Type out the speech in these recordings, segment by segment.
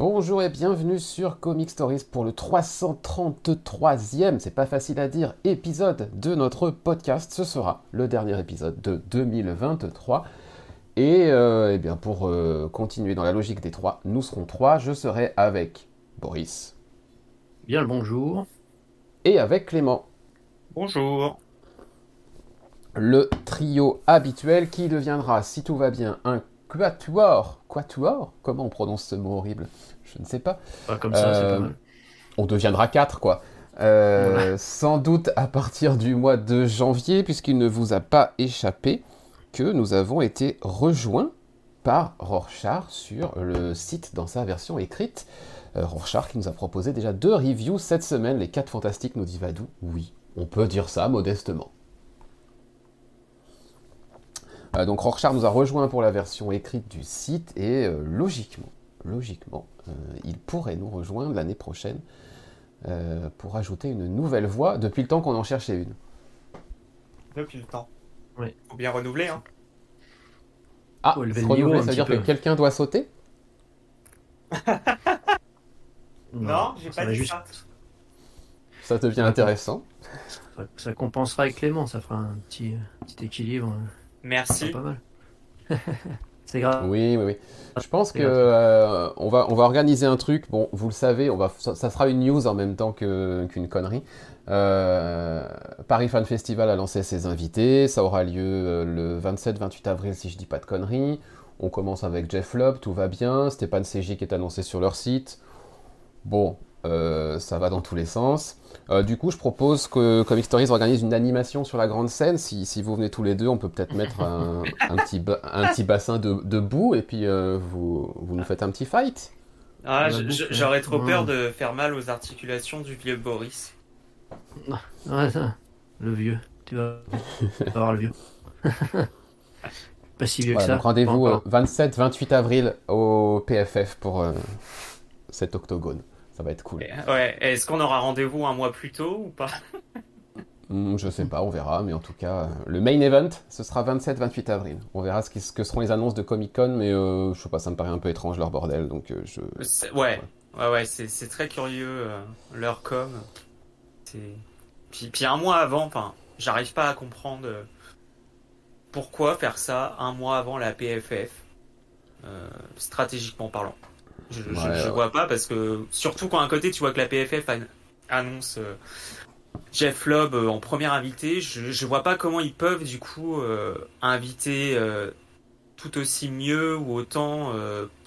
Bonjour et bienvenue sur Comic Stories pour le 333e, c'est pas facile à dire, épisode de notre podcast. Ce sera le dernier épisode de 2023. Et euh, eh bien pour euh, continuer dans la logique des trois, nous serons trois. Je serai avec Boris. Bien le bonjour. Et avec Clément. Bonjour. Le trio habituel qui deviendra, si tout va bien, un quatuor. Quatuor? Comment on prononce ce mot horrible? Je ne sais pas. Pas comme ça, c'est pas Euh, mal. On deviendra quatre, quoi. Euh, Sans doute à partir du mois de janvier, puisqu'il ne vous a pas échappé que nous avons été rejoints par Rorschach sur le site dans sa version écrite. Euh, Rorschach qui nous a proposé déjà deux reviews cette semaine, Les 4 Fantastiques nous dit Vadou. Oui, on peut dire ça modestement. Euh, donc Rorschach nous a rejoint pour la version écrite du site et euh, logiquement, logiquement, euh, il pourrait nous rejoindre l'année prochaine euh, pour ajouter une nouvelle voix depuis le temps qu'on en cherchait une. Depuis le temps. Oui. Faut bien renouveler, hein. Ah, Faut niveau renouveler, ça veut dire que quelqu'un doit sauter? Non, j'ai pas dit juste- ça. Ça devient intéressant. Ça, ça compensera avec Clément, ça fera un petit, petit équilibre. Merci. Pas mal. c'est grave. Oui, oui, oui. Je pense que euh, on, va, on va organiser un truc. Bon, vous le savez, on va, ça, ça sera une news en même temps que- qu'une connerie. Euh, Paris Fan Festival a lancé ses invités. Ça aura lieu euh, le 27-28 avril, si je dis pas de conneries. On commence avec Jeff Lobb, tout va bien. Stéphane CJ qui est annoncé sur leur site. Bon, euh, ça va dans tous les sens. Euh, du coup, je propose que Comic Stories organise une animation sur la grande scène. Si, si vous venez tous les deux, on peut peut-être mettre un, un petit, ba- un petit bassin de, de boue et puis euh, vous, vous nous faites un petit fight. Ah, j'aurais trop peur de faire mal aux articulations du vieux Boris. Ouais, ça, le vieux. Tu vas avoir le vieux. Pas si vieux Voilà, que ça. rendez-vous Pas encore. 27-28 avril au PFF pour euh, cet octogone. Ça va être cool. Ouais, est-ce qu'on aura rendez-vous un mois plus tôt ou pas Hmm, je sais pas, on verra, mais en tout cas, euh, le main event, ce sera 27-28 avril. On verra ce, qui- ce que seront les annonces de Comic Con, mais euh, je sais pas, ça me paraît un peu étrange leur bordel, donc euh, je. Ouais, ouais, ouais, c'est très curieux, euh, leur com. Puis, puis un mois avant, enfin, j'arrive pas à comprendre euh, pourquoi faire ça un mois avant la PFF, euh, stratégiquement parlant. Je, je- Ouais, je ouais. vois pas parce que, surtout quand à côté tu vois que la PFF an- annonce euh, Jeff Lobb euh, en premier invité, je, je vois pas comment ils peuvent du coup euh, inviter euh, tout aussi mieux ou autant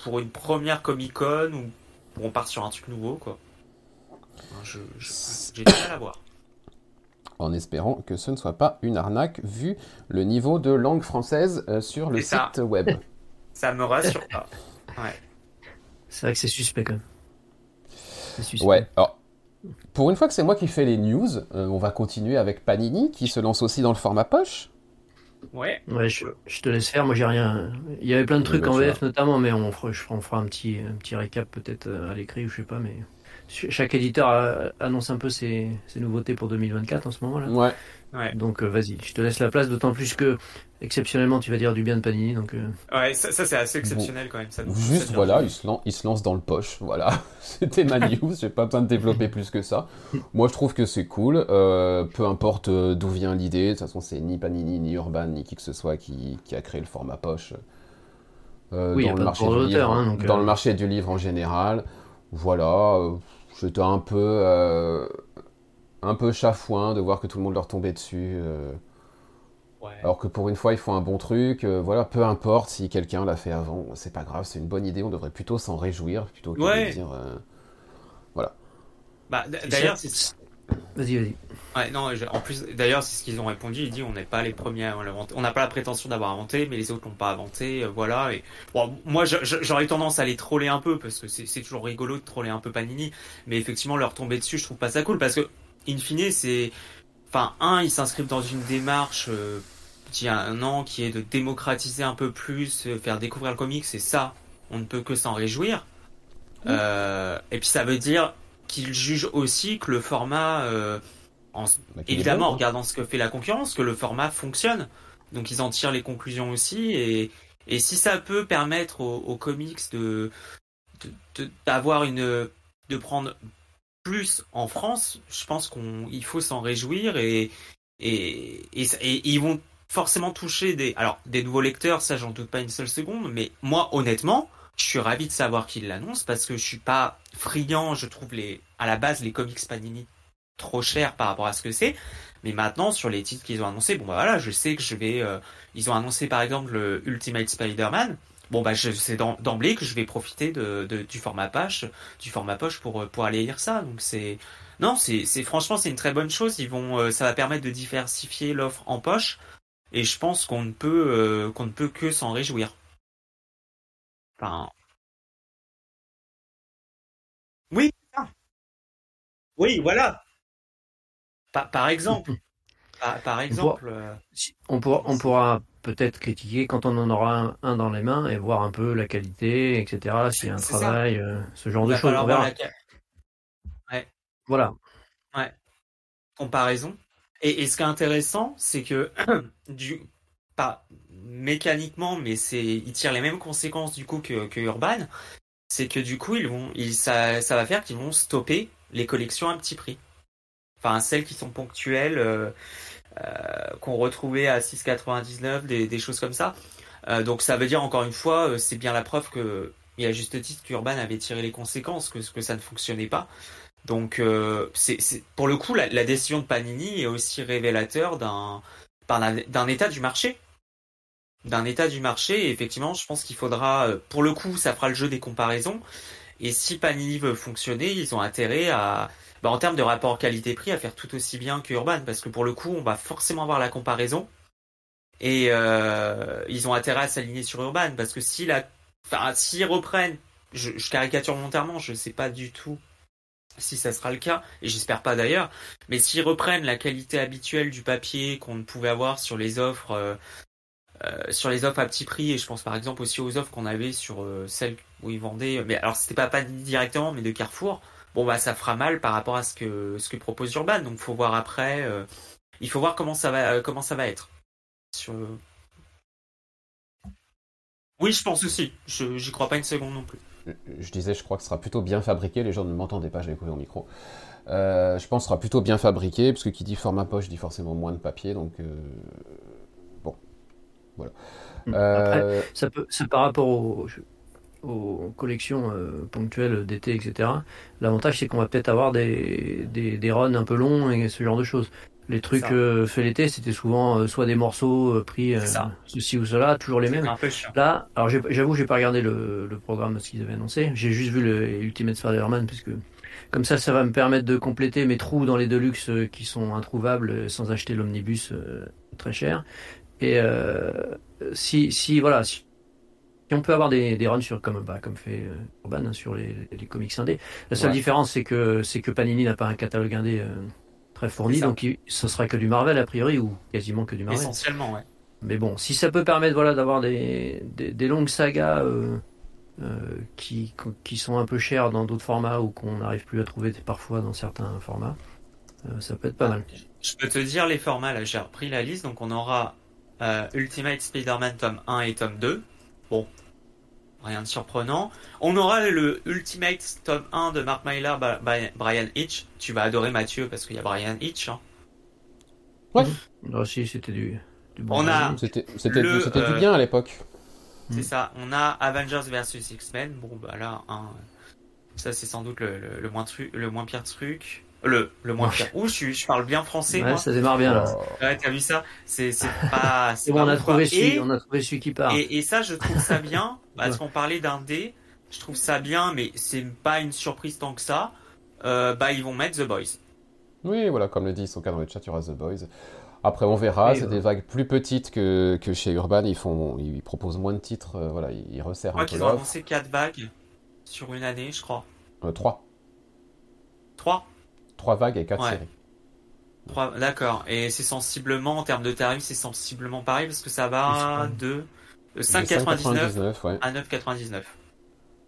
pour une première Comic Con ou pour on part sur un truc nouveau quoi. Enfin, j'ai du mal à voir. En espérant que ce ne soit pas une arnaque, vu le niveau de langue française euh, sur le ça. site web. Ça me rassure pas. Ouais. C'est vrai que c'est suspect quand même. C'est suspect. Ouais, alors, pour une fois que c'est moi qui fais les news, euh, on va continuer avec Panini, qui se lance aussi dans le format poche. Ouais. Ouais, je, je te laisse faire. Moi, j'ai rien. Il y avait plein de trucs en VF notamment, mais on fera, je ferai- on fera un petit, un petit récap peut-être euh, à l'écrit ou je sais pas. Mais ch- chaque éditeur euh, annonce un peu ses, ses nouveautés pour 2024 en ce moment là. Ouais. Ouais. Donc euh, vas-y, je te laisse la place. D'autant plus que exceptionnellement, tu vas dire du bien de Panini. Donc euh, Ouais, ça, ça, c'est assez exceptionnel quand même. Ça Juste voilà, il se, lance, il se lance dans le poche, voilà. C'était ma news, j'ai pas besoin de développer plus que ça. Moi je trouve que c'est cool, euh, peu importe d'où vient l'idée, de toute façon c'est ni Panini, ni Urban, ni qui que ce soit qui, qui a créé le format poche. Euh, Oui, dans, le marché du livre, hein, donc, dans euh. le marché du livre en général, voilà, euh, j'étais un peu, euh, un peu chafouin de voir que tout le monde leur tombait dessus. euh, Ouais. alors que pour une fois, ils font un bon truc. euh, voilà, peu importe si quelqu'un l'a fait avant, c'est pas grave, c'est une bonne idée. On devrait plutôt s'en réjouir plutôt que Ouais. de dire. euh, Bah, d- c'est d'ailleurs, c'est vas-y, vas-y. Ouais, non, je- en plus, d'ailleurs, c'est ce qu'ils ont répondu. Ils disent on n'est pas les premiers à l'inventer. On n'a pas la prétention d'avoir inventé, mais les autres l'ont pas inventé. euh, voilà. Et bon, moi, j'aurais tendance à les troller un peu parce que c'est c'est toujours rigolo de troller un peu Panini. Mais effectivement, leur tomber dessus, je trouve pas ça cool parce que, in fine, c'est, enfin, un, ils s'inscrivent dans une démarche euh, qui a un an, qui est de démocratiser un peu plus, euh, faire découvrir le comics. C'est ça. On ne peut que s'en réjouir. Euh, et puis ça veut dire qu'ils jugent aussi que le format euh, en, bah, évidemment, en bon, regardant ce que fait la concurrence, que le format fonctionne. Donc ils en tirent les conclusions aussi. Et, et si ça peut permettre aux, aux comics de d'avoir une de prendre plus en France, je pense qu'il faut s'en réjouir et et, et, ils vont forcément toucher des alors des nouveaux lecteurs, ça j'en doute pas une seule seconde, mais moi honnêtement, je suis ravi de savoir qu'ils l'annoncent parce que je suis pas friand, je trouve les à la base les comics Panini trop chers par rapport à ce que c'est. Mais maintenant, sur les titres qu'ils ont annoncés, bon bah voilà, je sais que je vais. Euh, ils ont annoncé par exemple le Ultimate Spider-Man. Bon bah sais d'emblée que je vais profiter de, du format poche, du format poche pour euh, pour aller lire ça. Donc c'est non, c'est c'est franchement c'est une très bonne chose. Ils vont, euh, ça va permettre de diversifier l'offre en poche. Et je pense qu'on ne peut qu'on ne peut que s'en réjouir. Enfin. Oui. Oui, voilà. Par, exemple. Par, exemple. On pourra, on pourra, peut-être critiquer quand on en aura un, dans les mains et voir un peu la qualité, etc. S'il y a un travail, euh, ce genre de choses. Voilà. Ouais. Comparaison. Et, ce qui est intéressant, c'est que du pas mécaniquement, mais c'est ils tirent les mêmes conséquences du coup que, que Urban. C'est que du coup ils vont, ils, ça, ça va faire qu'ils vont stopper les collections à petit prix enfin celles qui sont ponctuelles, euh, euh, qu'on retrouvait à 6,99, des, des, choses comme ça. Euh, donc ça veut dire encore une fois, c'est bien la preuve que, y a juste titre qu'Urban avait tiré les conséquences, que, que ça ne fonctionnait pas. Donc pour le coup la, décision de Panini est aussi révélateur d'un d'un état du marché d'un état du marché et effectivement je pense qu'il faudra pour le coup ça fera le jeu des comparaisons et si Panini veut fonctionner ils ont intérêt à bah, en termes de rapport qualité-prix, à faire tout aussi bien que Urban, parce que pour le coup, on va forcément avoir la comparaison. Et euh, ils ont intérêt à s'aligner sur Urban, parce que si la, enfin, s'ils reprennent, je, caricature volontairement, je ne sais pas du tout si ça sera le cas, et j'espère pas d'ailleurs, mais s'ils reprennent la qualité habituelle du papier qu'on ne pouvait avoir sur les offres, euh, euh, sur les offres à petit prix, et je pense par exemple aussi aux offres qu'on avait sur celles où ils vendaient, mais alors c'était pas pas directement, mais de Carrefour, bon bah ça fera mal par rapport à ce que ce que propose Urban. Donc faut voir après. Euh, il faut voir comment ça va euh, comment ça va être. Sur... Oui, je pense aussi. Je j'y crois pas une seconde non plus. Je disais, je crois que ce sera plutôt bien fabriqué. Les gens ne m'entendaient pas, j'avais coupé mon micro. Euh, je pense que ce sera plutôt bien fabriqué, parce que qui dit format poche dit forcément moins de papier, donc bon, voilà. Après, ça peut, c'est par rapport au, aux collections euh, ponctuelles d'été, etc. L'avantage, c'est qu'on va peut-être avoir des, des, des, runs un peu longs et ce genre de choses. Les trucs euh, faits l'été, c'était souvent euh, soit des morceaux pris ceci ou cela, toujours les mêmes. Là, alors j'avoue, j'ai pas regardé le, le programme ce qu'ils avaient annoncé. J'ai juste vu le Ultimate Spider-Man parce que comme ça, ça va me permettre de compléter mes trous dans les Deluxe qui sont introuvables sans acheter l'omnibus très cher. Et si, si voilà, si on peut avoir des, des runs sur comme bah, comme fait euh, Urban hein, sur les, les, comics indés. La seule différence c'est que c'est que Panini n'a pas un catalogue indé euh, très fourni, donc ce sera que du Marvel a priori ou quasiment que du Marvel. Essentiellement, ouais. Mais bon, si ça peut permettre voilà d'avoir des, des, longues sagas euh, qui qui sont un peu chères dans d'autres formats ou qu'on n'arrive plus à trouver parfois dans certains formats, ça peut être pas mal. Je peux te dire les formats là, j'ai repris la liste, donc on aura Ultimate Spider-Man tome 1 et tome 2. Bon, rien de surprenant. On aura le Ultimate Top 1 de Mark Myler, Brian Hitch. Tu vas adorer Mathieu parce qu'il y a Brian Hitch. Hein. Ouais. Là aussi, c'était du, du bon. C'était du euh, bien à l'époque. C'est mm. ça. On a Avengers vs X-Men. Bon, bah là, ça c'est sans doute le, le, moins le moins pire truc. Le, le moins pire. Ouh, je, je parle bien français. Ouais, ça démarre bien là. Ouais, t'as vu ça? C'est pas. bon, on, a trouvé celui, on a trouvé celui qui part. Et, et ça, je trouve ça bien. parce qu'on parlait d'un dé. Je trouve ça bien, mais c'est pas une surprise tant que ça. Euh, bah, ils vont mettre The Boys. Oui, voilà, comme le dit son cadre de chat, il y aura The Boys. Après, on verra. c'est des vagues plus petites que, que chez Urban. Ils, font, ils proposent moins de titres. Euh, voilà, ils, resserrent un peu. Ils ont annoncé 4 vagues sur une année, je crois. Euh, 3. 3 3 vagues et 4 séries. D'accord. Et c'est sensiblement, en termes de tarifs, c'est sensiblement pareil parce que ça va de 5,99 à 9,99.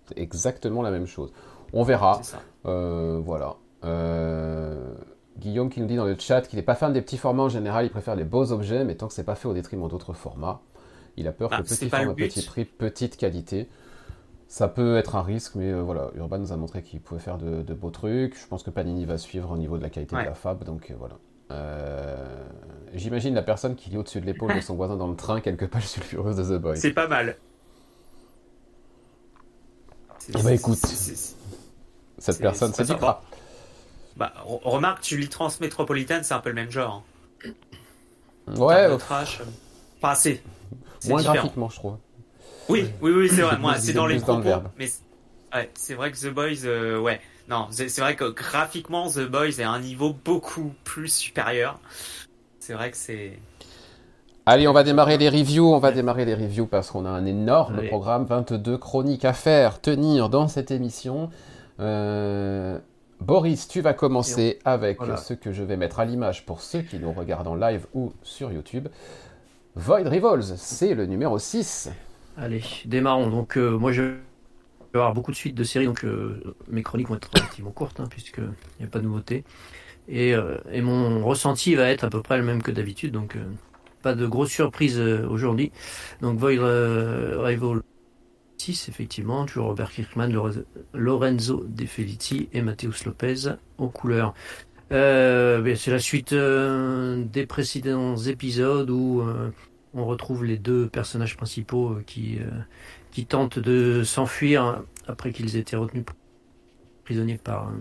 C'est exactement la même chose. On verra. Euh, voilà. Euh, Guillaume qui nous dit dans le chat qu'il n'est pas fan des petits formats en général, il préfère les beaux objets, mais tant que c'est pas fait au détriment d'autres formats, il a peur bah, que petit format, petit prix, petite qualité. Ça peut être un risque, mais voilà, Urban nous a montré qu'il pouvait faire de, beaux trucs. Je pense que Panini va suivre au niveau de la qualité de la fab, donc voilà. J'imagine la personne qui lit au-dessus de l'épaule de son voisin dans le train quelques pages sulfureuses de The Boys. C'est pas mal. Eh bah écoute, cette personne, c'est pas. Bah, remarque, tu lis Transmétropolitaine, c'est un peu le même genre. Hein. Ouais. Trash. Pas assez. Moins graphiquement, je trouve. Oui, oui, oui, c'est vrai. Moi, c'est dans les propos. mais ouais, c'est vrai que The Boys, euh, ouais. Non, c'est vrai que graphiquement, The Boys est à un niveau beaucoup plus supérieur. C'est vrai que c'est. Allez, on va démarrer les reviews. On va démarrer les reviews parce qu'on a un énorme programme, 22 chroniques à faire, tenir dans cette émission. Euh, Boris, tu vas commencer avec ce que je vais mettre à l'image pour ceux qui nous regardent en live ou sur YouTube. Void Revolves, c'est le numéro 6. Allez, démarrons. Donc, euh, moi, je vais avoir beaucoup de suites de séries, donc euh, mes chroniques vont être relativement courtes, hein, puisqu'il n'y a pas de nouveauté. Et, et, mon ressenti va être à peu près le même que d'habitude, donc pas de grosse surprise euh, aujourd'hui. Donc Void euh, Rival 6, effectivement, toujours Robert Kirkman, Lorenzo De Felici et Matteus Lopez aux couleurs. Euh, c'est la suite des précédents épisodes où on retrouve les deux personnages principaux qui, qui tentent de s'enfuir après qu'ils aient été retenus prisonniers par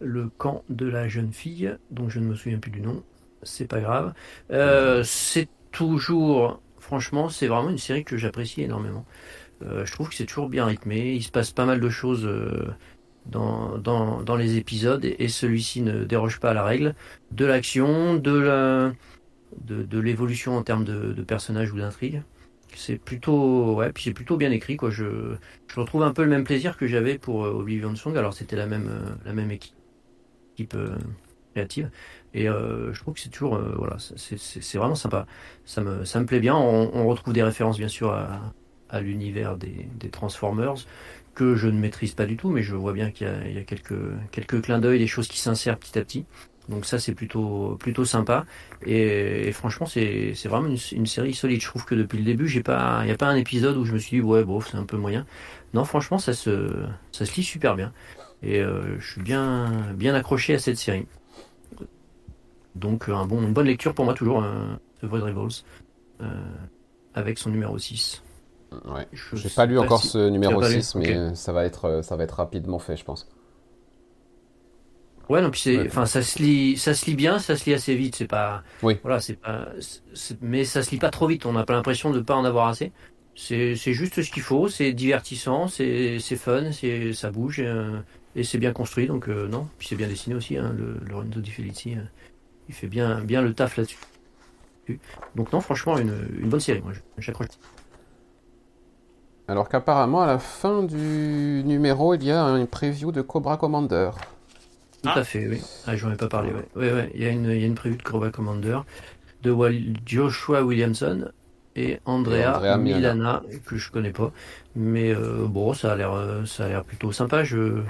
le camp de la jeune fille, dont je ne me souviens plus du nom c'est pas grave. Euh, c'est toujours, franchement, c'est vraiment une série que j'apprécie énormément. Euh, je trouve que c'est toujours bien rythmé. Il se passe pas mal de choses euh, dans, dans, les épisodes et, celui-ci ne déroge pas à la règle. De l'action, de la de, l'évolution en termes de, personnages ou d'intrigue. C'est plutôt ouais, puis c'est plutôt bien écrit quoi. Je, je retrouve un peu le même plaisir que j'avais pour Oblivion Song. Alors c'était la même la même équipe, équipe créative, et euh, je trouve que c'est toujours, euh, voilà, c'est vraiment sympa. Ça me, ça me plaît bien. On, retrouve des références bien sûr à, à l'univers des, des, Transformers que je ne maîtrise pas du tout, mais je vois bien qu'il y, y, a quelques, quelques clins d'œil, des choses qui s'insèrent petit à petit. Donc ça c'est plutôt plutôt sympa et, franchement c'est vraiment une, une, série solide. Je trouve que depuis le début j'ai pas il n'y a pas un épisode où je me suis dit ouais bon c'est un peu moyen. Non franchement ça se ça se lit super bien et euh, je suis bien bien accroché à cette série. Donc un bon, une bonne lecture pour moi toujours, euh, The Void Revolves, euh, avec son numéro 6. Ouais. Je n'ai pas lu encore ce numéro 6, mais ça, va être, euh, ça va être rapidement fait, je pense. Ouais, non, puis c'est, enfin, ça se lit, ça se lit bien, ça se lit assez vite. C'est pas, oui. voilà, c'est pas, mais ça se lit pas trop vite. On n'a pas l'impression de pas en avoir assez. C'est, juste ce qu'il faut. C'est divertissant, c'est, fun, c'est, ça bouge et, c'est bien construit. Donc non, puis c'est bien dessiné aussi. Hein, le Lorenzo Di Felici il fait bien, bien le taf là-dessus. Donc non, franchement, une, bonne série, moi, j'accroche. Alors qu'apparemment, à la fin du numéro, il y a une preview de Cobra Commander. Tout à fait, oui. Ah, j'en ai pas parlé, ouais. Ouais, ouais. Il, y a une, il y a une preview de Cobra Commander de Joshua Williamson et Andrea, Milana, que je connais pas. Mais euh, bon, ça a l'air, euh, ça a l'air plutôt sympa. Je,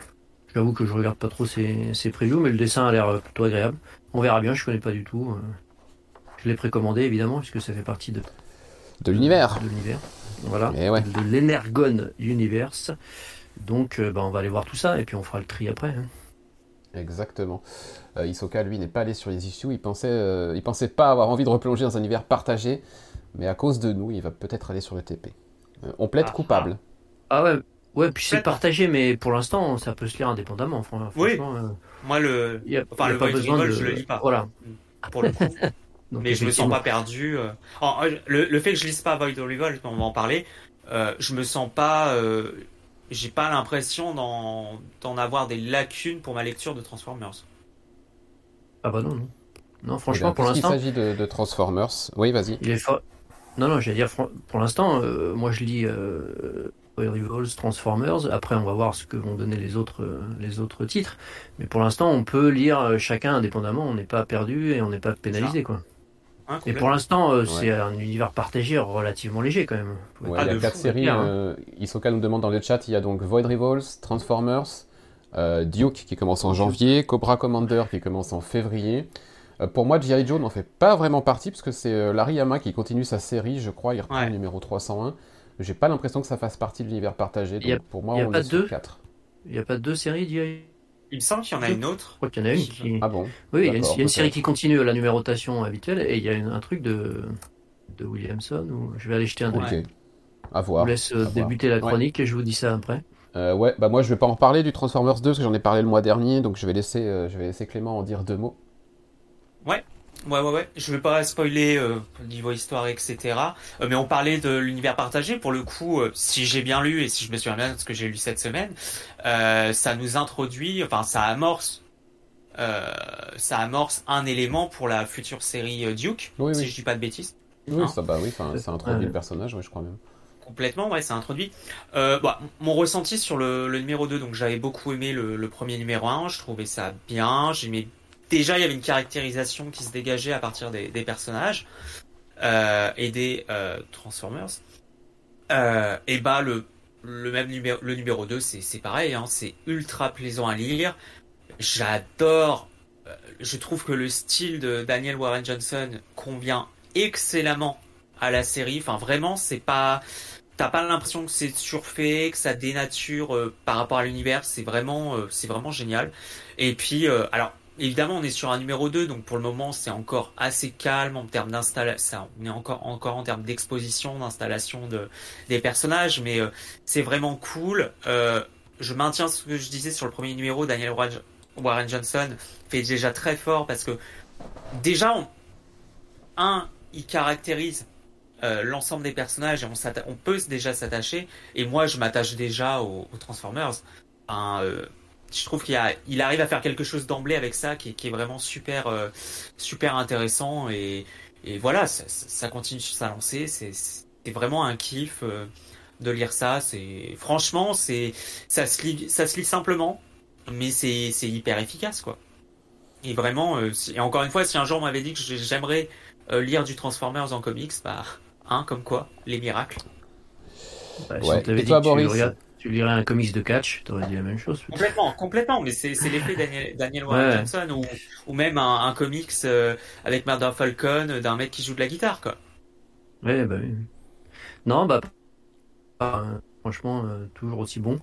j'avoue que je regarde pas trop ces, ces previews, mais le dessin a l'air plutôt agréable. On verra bien, je connais pas du tout. Euh. Je l'ai précommandé évidemment, puisque ça fait partie de, de l'univers. De l'univers. Voilà. De l'Energon Universe. Donc euh, bah, on va aller voir tout ça et puis on fera le tri après. Hein. Exactement. Euh, Isoka, lui, n'est pas allé sur les issues. Il pensait, il pensait pas avoir envie de replonger dans un univers partagé, mais à cause de nous, il va peut-être aller sur le TP. on plaide ah, coupable. Ah. ah ouais, Ouais, puis c'est partagé, mais pour l'instant, ça peut se lire indépendamment. Franchement, oui. Euh, Moi, le, y a, enfin, le pas besoin de... je le lis pas. Voilà. Mm. Pour le coup. mais je me sens pas perdu. Euh. Euh, le, fait que je lise pas Void Revolt, on va en parler. Euh, je me sens pas. Euh, J'ai pas l'impression d'en avoir des lacunes pour ma lecture de Transformers. Ah bah non, non. Non, franchement, pour l'instant. Il s'agit de, de, Transformers. Oui, vas-y. Il est Non, non, j'allais dire, pour l'instant, moi je lis Rivals, Transformers. Après, on va voir ce que vont donner les autres, euh, les autres titres. Mais pour l'instant, on peut lire euh, chacun indépendamment. On n'est pas perdu et on n'est pas pénalisé, quoi. Et pour l'instant, euh, c'est un univers partagé relativement léger quand même. il y a quatre séries. Hein. Isoka nous demande dans le chat il y a donc Void Rivals, Transformers, Duke qui commence en janvier, Cobra Commander qui commence en février. pour moi, G.I. Joe n'en fait pas vraiment partie parce que c'est Larry Hama qui continue sa série, je crois. Il reprend le numéro 301. J'ai pas l'impression que ça fasse partie de l'univers partagé. Donc pour moi, on pas est deux, sur 4. Il n'y a pas deux séries Il me semble qu'il y en a une autre. Je crois qu'il y en a une qui. Ah bon Oui, il y a une, série qui continue la numérotation habituelle et il y a un truc de, de Williamson où je vais aller jeter un œil. Ok. À voir. Je vous laisse euh, débuter la chronique et je vous dis ça après. Euh, ouais, bah moi je vais pas en reparler du Transformers 2 parce que j'en ai parlé le mois dernier, donc je vais laisser, euh, je vais laisser Clément en dire deux mots. Ouais, ouais, ouais, ouais. Je vais pas spoiler euh, niveau histoire, etc. mais on parlait de l'univers partagé. Pour le coup, si j'ai bien lu et si je me souviens bien de ce que j'ai lu cette semaine, ça nous introduit, enfin ça amorce. ça amorce un élément pour la future série Duke, si je dis pas de bêtises. Oui, hein ça, bah oui, ça introduit le personnage, ouais, je crois même. Complètement, ouais, ça introduit. Euh, bah, mon ressenti sur le, numéro 2, donc j'avais beaucoup aimé le, premier numéro 1, je trouvais ça bien, j'aimais déjà il y avait une caractérisation qui se dégageait à partir des, personnages euh, et des euh, Transformers. et bah le, même numéro le numéro 2 c'est pareil, hein, c'est ultra plaisant à lire. J'adore je trouve que le style de Daniel Warren Johnson convient excellemment à la série. Enfin, vraiment, c'est pas, t'as pas l'impression que c'est surfait, que ça dénature euh, par rapport à l'univers. C'est vraiment, euh, c'est vraiment génial. Et puis, euh, alors, évidemment, on est sur un numéro 2, donc pour le moment, c'est encore assez calme en termes d'installation. On est encore, encore en termes d'exposition, d'installation de, des personnages, mais c'est vraiment cool. je maintiens ce que je disais sur le premier numéro. Daniel Warren Johnson fait déjà très fort parce que déjà, un, il caractérise euh, l'ensemble des personnages et on, peut déjà s'attacher. Et moi, je m'attache déjà aux, Transformers. Euh, je trouve qu'il il arrive à faire quelque chose d'emblée avec ça qui, est vraiment super, euh, super intéressant. Et, voilà, ça, continue sur sa lancée. C'est, vraiment un kiff de lire ça. C'est franchement, c'est ça se lit, ça se lit simplement, mais c'est, hyper efficace quoi. Et vraiment, et encore une fois, si un jour on m'avait dit que j'aimerais lire du Transformers en comics, bah Hein, comme quoi Les miracles. Bah, si Et toi, Boris tu, lirais un comics de catch, tu aurais dit la même chose. Complètement, complètement, mais c'est l'effet Daniel, Daniel Warren Johnson ou, ou, même un, comics euh, avec Murder Falcon euh, d'un mec qui joue de la guitare, quoi. Ouais, bah oui. Non, bah, franchement, euh, toujours aussi bon.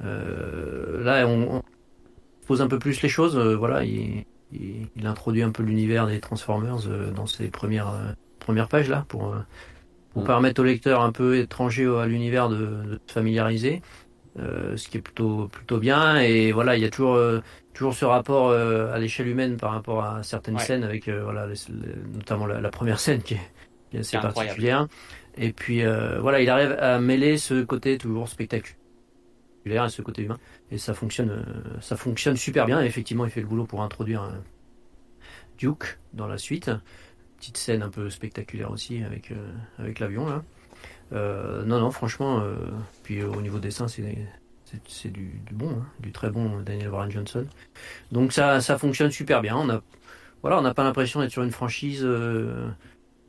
là, on, pose un peu plus les choses. voilà, il, il, introduit un peu l'univers des Transformers dans ses premières, premières pages, là, pour pour permettre au lecteur un peu étranger à l'univers de, se familiariser, ce qui est plutôt plutôt bien. Et voilà, il y a toujours euh, toujours ce rapport euh, à l'échelle humaine par rapport à certaines scènes, avec voilà, notamment la, première scène qui est, assez particulière. Et puis voilà, il arrive à mêler ce côté toujours spectaculaire et ce côté humain, et ça fonctionne ça fonctionne super bien. Et effectivement, il fait le boulot pour introduire Duke dans la suite petite scène un peu spectaculaire aussi avec, euh, avec l'avion là. Euh, non, non, franchement, euh, puis au niveau dessin, c'est c'est du, bon, hein, du très bon Daniel Warren Johnson. Donc ça, ça fonctionne super bien. On a, voilà, on n'a pas l'impression d'être sur une franchise.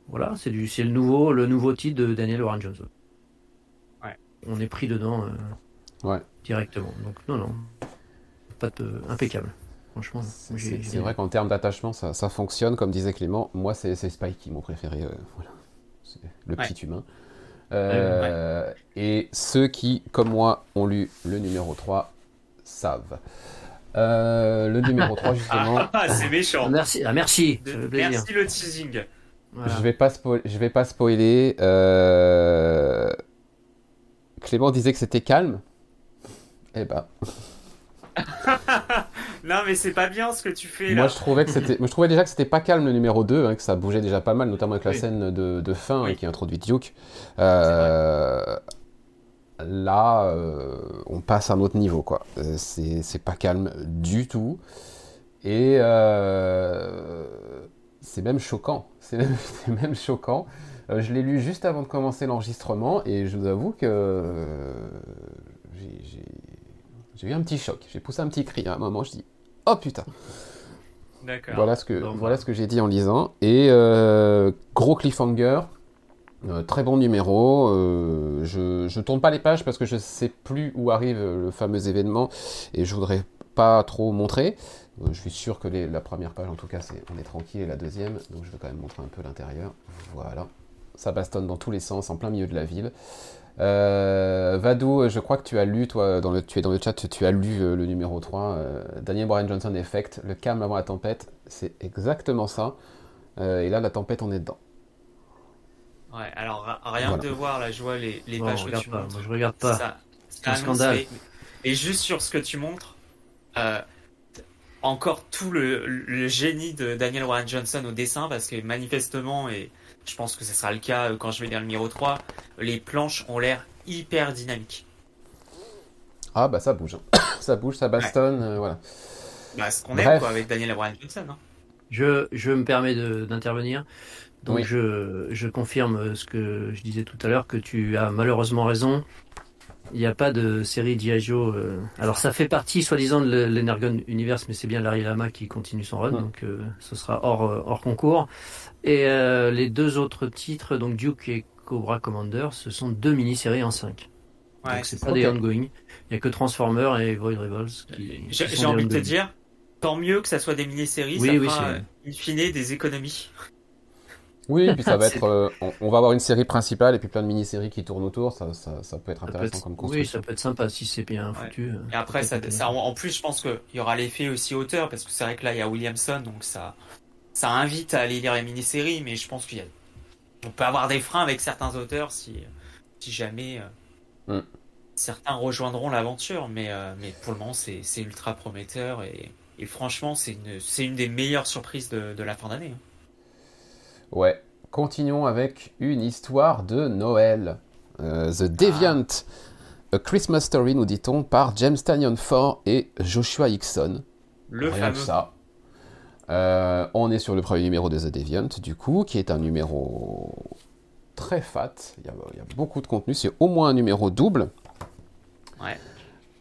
voilà, c'est du, c'est le nouveau, le nouveau titre de Daniel Warren Johnson. Ouais. On est pris dedans. ouais. Directement. Donc non, non, pas de, impeccable. Franchement, c'est vrai qu'en termes d'attachement, ça, fonctionne. Comme disait Clément, moi, c'est Spike qui mon préféré. Euh, voilà. Le petit humain. Euh, et ceux qui, comme moi, ont lu le numéro 3 savent. Euh, le numéro 3, justement. Ah, c'est méchant. Merci, ah, merci. merci le teasing. Je vais pas je vais pas spoiler. Clément disait que c'était calme. Eh ben. non, mais c'est pas bien ce que tu fais là. Moi, je trouvais, que c'était... je trouvais déjà que c'était pas calme le numéro 2, hein, que ça bougeait déjà pas mal, notamment avec la scène de, fin qui introduit Duke. Euh, là, euh, on passe à un autre niveau, quoi. Euh, c'est pas calme du tout. Et c'est même choquant. C'est même, même, choquant. je l'ai lu juste avant de commencer l'enregistrement et je vous avoue que j'ai j'ai eu un petit choc. J'ai poussé un petit cri à un moment. Je dis Oh putain D'accord. Voilà ce que, voilà ce que j'ai dit en lisant. Et euh, gros cliffhanger. Euh, très bon numéro. Euh, je, je tourne pas les pages parce que je sais plus où arrive le fameux événement et je voudrais pas trop montrer. je suis sûr que la première page, en tout cas, c'est on est tranquille et la deuxième, donc je vais quand même montrer un peu l'intérieur. Voilà. Ça bastonne dans tous les sens, en plein milieu de la ville. Euh, Vadou, je crois que tu as lu, toi, dans le, tu es dans le chat, tu as lu le numéro 3, Daniel Brian Johnson Effect, le calme avant la tempête, c'est exactement ça. et là, la tempête, on est dedans. Ouais, alors rien de voir, là, je vois les, les pages que tu montres. je regarde pas. C'est un scandale. Et juste sur ce que tu montres, euh, encore tout le, le, génie de Daniel Warren Johnson au dessin, parce que manifestement, et je pense que ce sera le cas quand je vais lire le numéro 3, les planches ont l'air hyper dynamiques. Ah bah ça bouge, hein. ça bouge, ça bastonne, euh, voilà. Bah, ce qu'on aime quoi, avec Daniel Warren Johnson. Hein. Je, je me permets d'intervenir. Donc je, je, confirme ce que je disais tout à l'heure, que tu as malheureusement raison. Il n'y a pas de série Diageo. Euh... Alors ça fait partie, soi-disant, de l'Energon Universe, mais c'est bien Larry Lama qui continue son run, donc euh, ce sera hors, euh, hors concours. Et euh, les deux autres titres, donc Duke et Cobra Commander, ce sont deux mini-séries en 5. Ouais, donc c'est pas des ongoing. Il n'y a que Transformers et Void Rivals qui. J'ai envie de te dire, tant mieux que ça soit des mini-séries, ça oui, fera, in fine des économies. Oui, puis ça va être. Euh, on, va avoir une série principale et puis plein de mini-séries qui tournent autour. Ça, ça, peut être intéressant comme construction. Oui, ça peut être sympa si c'est bien foutu. Et après, ça, en plus, je pense qu'il y aura l'effet aussi auteur parce que c'est vrai que là, il y a Williamson, donc ça, ça invite à aller lire les mini-séries, mais je pense qu'il y a. On peut avoir des freins avec certains auteurs si, si jamais. Euh, mm. Certains rejoindront l'aventure, mais, euh, mais pour le moment, c'est ultra prometteur et, et franchement, c'est une, une des meilleures surprises de, de la fin d'année. Hein. Ouais. Continuons avec une histoire de Noël. Euh, The Deviant. A Christmas Story, nous dit-on, par James Tanyon Ford et Joshua Hickson. Le Rien fameux. ça. Euh, on est sur le premier numéro de The Deviant, du coup, qui est un numéro très fat. Il y a, il y a beaucoup de contenu. C'est au moins un numéro double. Ouais.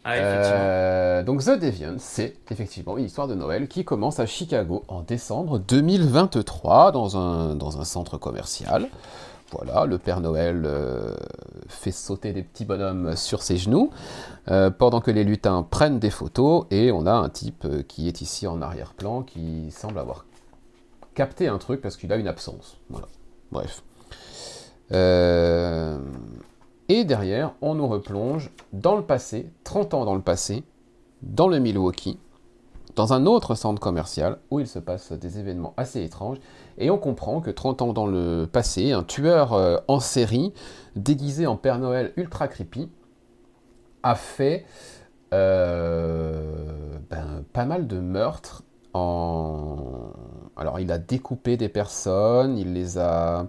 Ah, euh, donc The Deviant, c'est effectivement une histoire de Noël qui commence à Chicago en décembre 2023 dans un, dans un centre commercial. Voilà, le Père Noël euh, fait sauter des petits bonhommes sur ses genoux, euh, pendant que les lutins prennent des photos, et on a un type qui est ici en arrière-plan, qui semble avoir capté un truc parce qu'il a une absence. Voilà, bref. Et derrière, on nous replonge dans le passé, 30 ans dans le passé, dans le Milwaukee, dans un autre centre commercial où il se passe des événements assez étranges. Et on comprend que 30 ans dans le passé, un tueur euh, en série, déguisé en Père Noël ultra creepy, a fait euh, ben, pas mal de meurtres. Alors il a découpé des personnes, il les a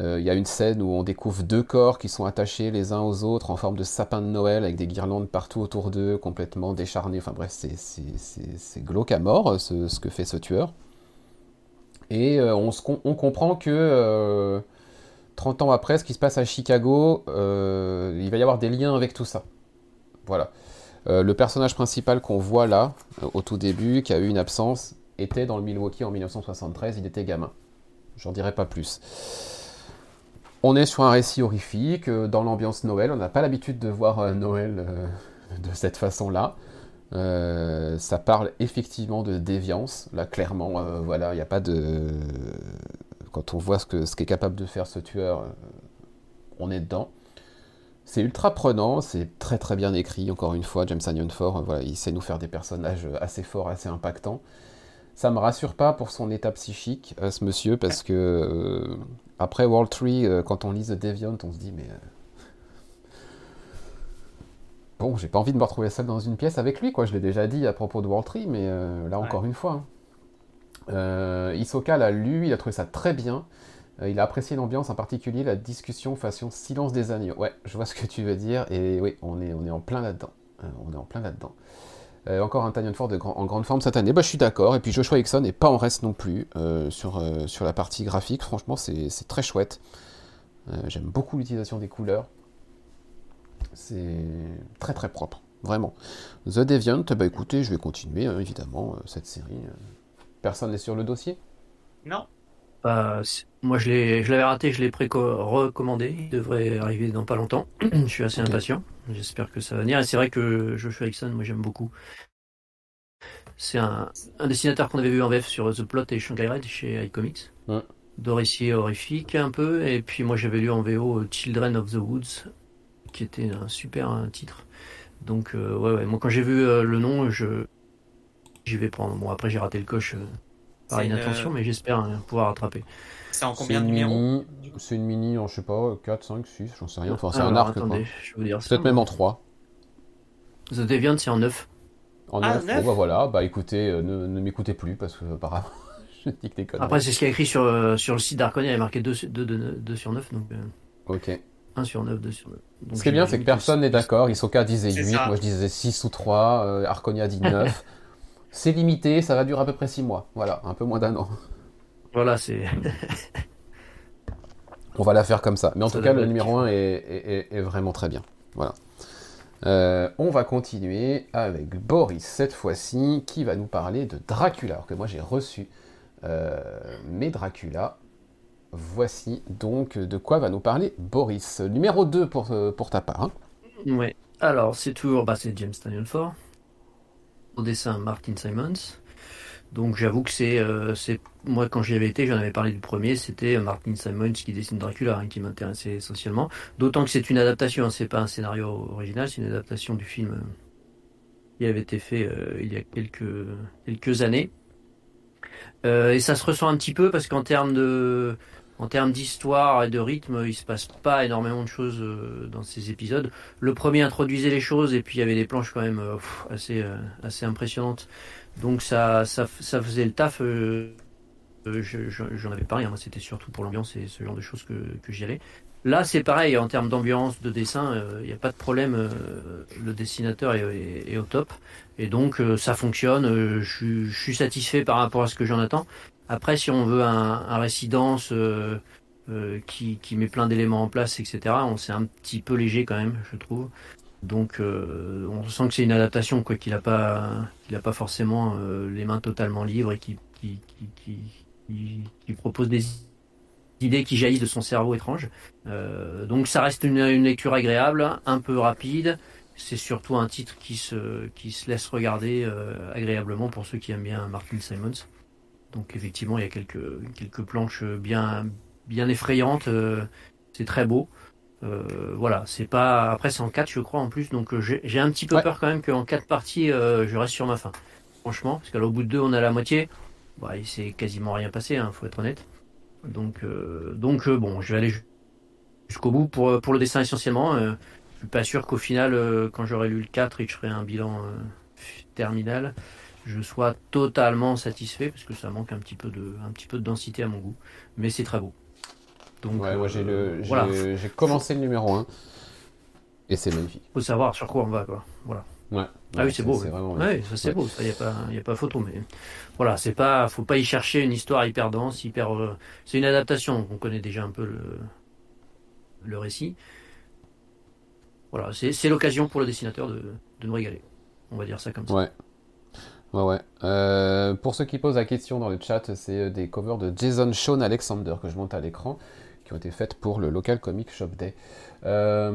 euh, il y a une scène où on découvre deux corps qui sont attachés les uns aux autres en forme de sapin de Noël avec des guirlandes partout autour d'eux, complètement décharnés. Enfin bref, c'est glauque à mort ce, que fait ce tueur. Et euh, on, comprend que 30 euh, ans après, ce qui se passe à Chicago, il va y avoir des liens avec tout ça. Voilà. le personnage principal qu'on voit là, au tout début, qui a eu une absence, était dans le Milwaukee en 1973, il était gamin. J'en dirai pas plus. On est sur un récit horrifique, euh, dans l'ambiance Noël. On n'a pas l'habitude de voir euh, Noël euh, de cette façon-là. ça parle effectivement de déviance. Là, clairement, voilà, il n'y a pas de. Quand on voit ce qu'est capable de faire ce tueur, on est dedans. C'est ultra prenant, c'est très très bien écrit. Encore une fois, James Anion Ford, voilà, il sait nous faire des personnages assez forts, assez impactants. Ça me rassure pas pour son état psychique, ce monsieur, parce que après World Tree, euh, quand on lit The Deviant, on se dit, mais. Euh, bon, j'ai pas envie de me retrouver seul dans une pièce avec lui, quoi. Je l'ai déjà dit à propos de World Tree, mais euh, là encore une fois. Hein. Isoka l'a lu, il a trouvé ça très bien. il a apprécié l'ambiance, en particulier la discussion façon silence des agneaux. Ouais, je vois ce que tu veux dire, et oui, on est, on est en plein là-dedans. on est en plein là-dedans. Euh, encore un Tanyan Ford en grande forme cette année. Bah, je suis d'accord. Et puis Joshua Hickson n'est pas en reste non plus euh, sur, euh, sur la partie graphique. Franchement, c'est très chouette. J'aime beaucoup l'utilisation des couleurs. C'est très très propre, vraiment. The Deviant, bah écoutez, je vais continuer hein, évidemment cette série. Personne n'est sur le dossier? Non. Moi, je l'avais raté, je l'ai recommandé. Il devrait arriver dans pas longtemps. je suis assez impatient. J'espère que ça va venir. Et c'est vrai que Joshua Hickson, moi j'aime beaucoup. C'est un, dessinateur qu'on avait vu en VF sur The Plot et Shanghai Red chez iComics. de récits horrifiques un peu. Et puis moi j'avais lu en VO Children of the Woods, qui était un super titre. Donc ouais, ouais, moi quand j'ai vu le nom, je j'y vais prendre. Bon après j'ai raté le coche par inattention, mais j'espère hein, pouvoir rattraper. C'est en combien de numéros C'est une mini en je sais pas 4, 5, 6, j'en sais rien. Enfin c'est un arc. Attendez, je vais vous dire Peut-être même en 3. The Deviant c'est en 9. En 9, ah, bon, bah voilà, bah écoutez, ne, ne m'écoutez plus parce que apparemment je dis que t'es Après c'est ce qu'il y a écrit sur, euh, sur le site d'Arconia, il y a marqué 2, 2, 2, sur 9 donc. Euh, ok. 1 sur 9, 2 sur 9. Donc, Ce qui est bien, c'est que personne n'est d'accord. Isoka disait 8, moi je disais 6 ou 3, euh, Arconia dit 9. c'est limité, ça va durer à peu près 6 mois. Voilà, un peu moins d'un an. Voilà, c'est. On va la faire comme ça. Mais en tout cas, le numéro 1 est, est, vraiment très bien. Voilà. Euh, on va continuer avec Boris cette fois-ci, qui va nous parler de Dracula. Alors que moi j'ai reçu euh, mes Dracula. Voici donc de quoi va nous parler Boris. Numéro 2 pour, euh, pour ta part. Hein. Oui. Alors c'est toujours bah, c'est James Tanyon Ford. Au dessin Martin Simons. Donc j'avoue que c'est, euh, c'est moi quand j'y avais été, j'en avais parlé du premier, c'était Martin Simons qui dessine Dracula, hein, qui m'intéressait essentiellement. D'autant que c'est une adaptation, hein, c'est pas un scénario original, c'est une adaptation du film euh, qui avait été fait euh, il y a quelques quelques années. et ça se ressent un petit peu parce qu'en termes de en termes d'histoire et de rythme, il se passe pas énormément de choses dans ces épisodes. Le premier introduisait les choses et puis il y avait des planches quand même assez assez impressionnantes. Donc ça, ça, faisait le taf. Euh, euh J'en avais parlé, hein, moi c'était surtout pour l'ambiance et ce genre de choses que, que j'y allais. Là c'est pareil, en termes d'ambiance, de dessin, il euh, n'y a pas de problème. Euh, le dessinateur est, au top. Et donc ça fonctionne. je suis satisfait par rapport à ce que j'en attends. Après, si on veut un, un résidence qui, qui met plein d'éléments en place, etc., on c'est un petit peu léger quand même, je trouve. Donc euh, on sent que c'est une adaptation, quoi, qu'il n'a pas, qu'il pas forcément euh, les mains totalement libres et qui, propose des idées qui jaillissent de son cerveau étrange. Euh, donc ça reste une, lecture agréable, un peu rapide. C'est surtout un titre qui se laisse regarder agréablement pour ceux qui aiment bien Martin Simons. Donc effectivement, il y a quelques, quelques planches bien, bien effrayantes. c'est très beau. Euh, voilà, c'est pas. Après, c'est en 4, je crois, en plus. Donc, euh, j'ai un petit peu peur quand même qu'en 4 parties, euh, je reste sur ma fin. Franchement, parce qu'au bout de 2, on a la moitié. Bah, il s'est quasiment rien passé, hein, faut être honnête. Donc, donc bon, je vais aller jusqu'au bout pour, pour le dessin essentiellement. je suis pas sûr qu'au final, quand j'aurai lu le 4 et que je ferai un bilan terminal, je sois totalement satisfait parce que ça manque un petit peu de, un petit peu de densité à mon goût. Mais c'est très beau. Donc, ouais, moi j'ai le, euh, j'ai commencé le numéro 1 et c'est magnifique. Faut savoir sur quoi on va, quoi. Voilà. Ouais. Ah oui, c'est beau. ouais. ça c'est beau, il n'y a, pas, y a pas photo, mais voilà, c'est pas, faut pas y chercher une histoire hyper dense, hyper. Euh, c'est une adaptation, on connaît déjà un peu le, le récit. Voilà, c'est l'occasion pour le dessinateur de, de nous régaler. On va dire ça comme ça. Ouais. Ouais, ouais. Euh, pour ceux qui posent la question dans le chat, c'est des covers de Jason Sean Alexander que je monte à l'écran ont été faites pour le local comic shop day. Euh,